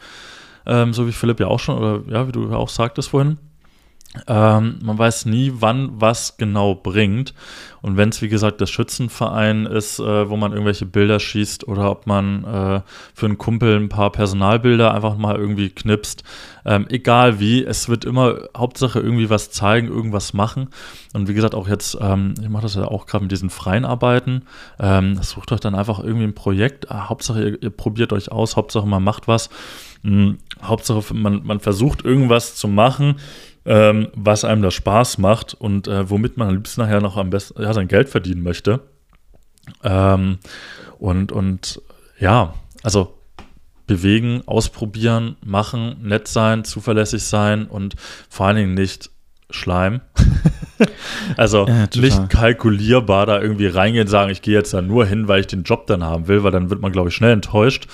Ähm, so wie Philipp ja auch schon, oder ja, wie du ja auch sagtest vorhin. Ähm, man weiß nie, wann was genau bringt. Und wenn es, wie gesagt, der Schützenverein ist, äh, wo man irgendwelche Bilder schießt oder ob man äh, für einen Kumpel ein paar Personalbilder einfach mal irgendwie knipst, ähm, egal wie, es wird immer Hauptsache irgendwie was zeigen, irgendwas machen. Und wie gesagt, auch jetzt, ähm, ich mache das ja auch gerade mit diesen freien Arbeiten, ähm, sucht euch dann einfach irgendwie ein Projekt, ah, Hauptsache ihr, ihr probiert euch aus, Hauptsache man macht was, Hm, Hauptsache man, man versucht irgendwas zu machen, ähm, was einem da Spaß macht und äh, womit man am liebsten nachher noch am besten ja, sein Geld verdienen möchte. Ähm, und, und ja, also bewegen, ausprobieren, machen, nett sein, zuverlässig sein und vor allen Dingen nicht Schleim. also Ja, nicht kalkulierbar da irgendwie reingehen, sagen, ich gehe jetzt da nur hin, weil ich den Job dann haben will, weil dann wird man, glaube ich, schnell enttäuscht.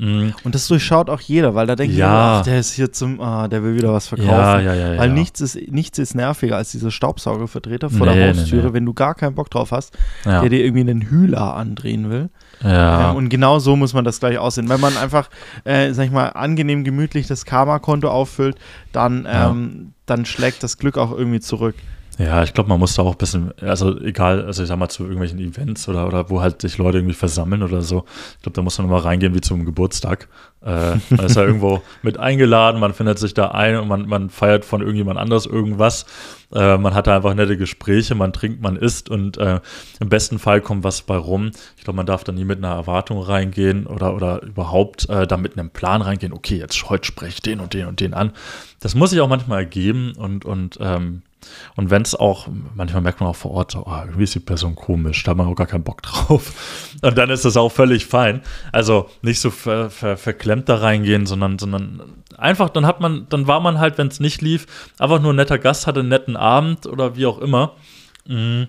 Mm, Und das durchschaut auch jeder, weil da denkt Ja. jeder, ach, der ist hier zum, ah, der will wieder was verkaufen. Ja, ja, ja, Weil nichts ist, nichts ist nerviger als dieser Staubsaugervertreter vor der Nee, nee, Haustüre, nee. wenn du gar keinen Bock drauf hast, der dir irgendwie einen Hühler andrehen will. ja. Ähm, und genau so muss man das gleich aussehen. Wenn man einfach, äh, sag ich mal, angenehm gemütlich das Karma-Konto auffüllt, dann, ähm, dann schlägt das Glück auch irgendwie zurück. Ja, ich glaube, man muss da auch ein bisschen, also egal, also ich sag mal zu irgendwelchen Events oder, oder wo halt sich Leute irgendwie versammeln oder so. Ich glaube, da muss man immer reingehen wie zum Geburtstag. Äh, man ist ja irgendwo mit eingeladen, man findet sich da ein und man, man feiert von irgendjemand anders irgendwas. Äh, man hat da einfach nette Gespräche, man trinkt, man isst und äh, im besten Fall kommt was bei rum. Ich glaube, man darf da nie mit einer Erwartung reingehen oder, oder überhaupt äh, da mit einem Plan reingehen, okay, jetzt heute spreche ich den und den und den an. Das muss sich auch manchmal ergeben und, und ähm, und wenn es auch, manchmal merkt man auch vor Ort, so, ah, irgendwie ist die Person komisch, da hat man auch gar keinen Bock drauf. Und dann ist das auch völlig fein. Also nicht so ver, ver, verklemmt da reingehen, sondern, sondern einfach, dann hat man, dann war man halt, wenn es nicht lief, einfach nur ein netter Gast, hatte einen netten Abend oder wie auch immer. Mm.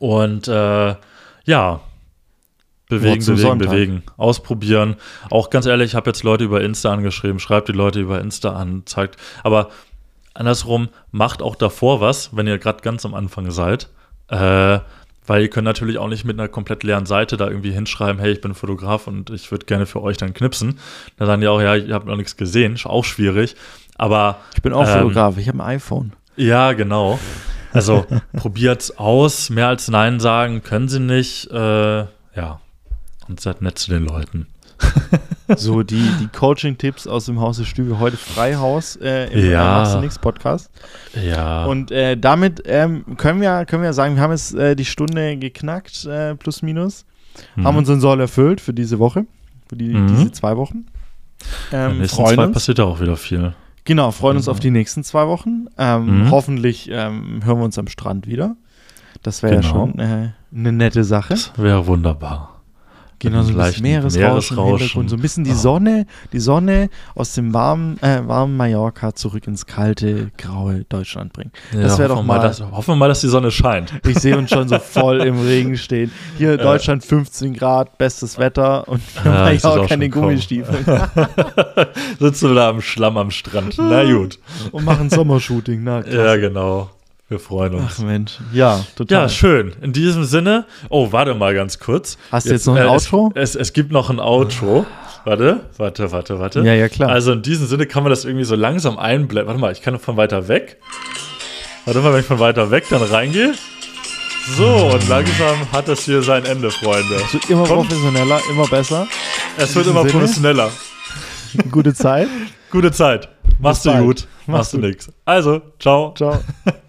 Und äh, ja, bewegen, bewegen, Sonntag. bewegen, ausprobieren. Auch ganz ehrlich, ich habe jetzt Leute über Insta angeschrieben, schreibt die Leute über Insta an, zeigt, aber andersrum, macht auch davor was, wenn ihr gerade ganz am Anfang seid. Äh, weil ihr könnt natürlich auch nicht mit einer komplett leeren Seite da irgendwie hinschreiben, hey, ich bin Fotograf und ich würde gerne für euch dann knipsen. Da sagen die auch, ja, ihr habt noch nichts gesehen, ist auch schwierig. Aber Ich bin auch Ähm, Fotograf, ich habe ein iPhone. ja, genau. Also probiert's aus. Mehr als Nein sagen können sie nicht. Äh, ja. Und seid nett zu den Leuten. So, die, die Coaching-Tipps aus dem Hause Stübe heute Freihaus äh, im Ja. Machst du nix Podcast. Ja. Und äh, damit ähm, können, wir, können wir sagen, wir haben jetzt äh, die Stunde geknackt, äh, plus minus. Mhm. Haben unseren Soll erfüllt für diese Woche, für die, Mhm. diese zwei Wochen. In Ähm, den nächsten zwei uns. passiert ja auch wieder viel. Genau, freuen uns Mhm. auf die nächsten zwei Wochen. Ähm, Mhm. Hoffentlich ähm, hören wir uns am Strand wieder. Das wäre ja Genau. schon äh, eine nette Sache. Das wäre wunderbar. Genau, so ein bisschen Meeresrauschen, im Meeresrauschen. Hintergrund, so ein bisschen die Ah. Sonne, die Sonne aus dem warmen, äh, warmen Mallorca zurück ins kalte, graue Deutschland bringen. Das wär hoffen doch wir mal- Dass, hoffen wir mal, dass die Sonne scheint. Ich sehe uns schon so voll im Regen stehen. Hier Deutschland 15 Grad, bestes Wetter und für Ja, Mallorca in den. Gummistiefeln Sitzen wir da am Schlamm am Strand. Na gut. und machen Sommershooting. Na. Ja, genau. Wir freuen uns. Ach Mensch, ja, total. Ja, schön. In diesem Sinne. Oh, warte mal ganz kurz. Hast du jetzt noch ein äh, Outro? Es, es, es gibt noch ein Outro. Warte, warte, warte, warte. Ja, ja, klar. Also in diesem Sinne kann man das irgendwie so langsam einblenden. Warte mal, ich kann von weiter weg. Warte mal, wenn ich von weiter weg dann reingehe. So, und langsam hat das hier sein Ende, Freunde. Es wird immer Komm. professioneller, immer besser. Es wird immer Sinne. professioneller. Gute Zeit. Gute Zeit. Machst Bis du bald. gut. Mach's Machst du nix. Also, ciao. Ciao.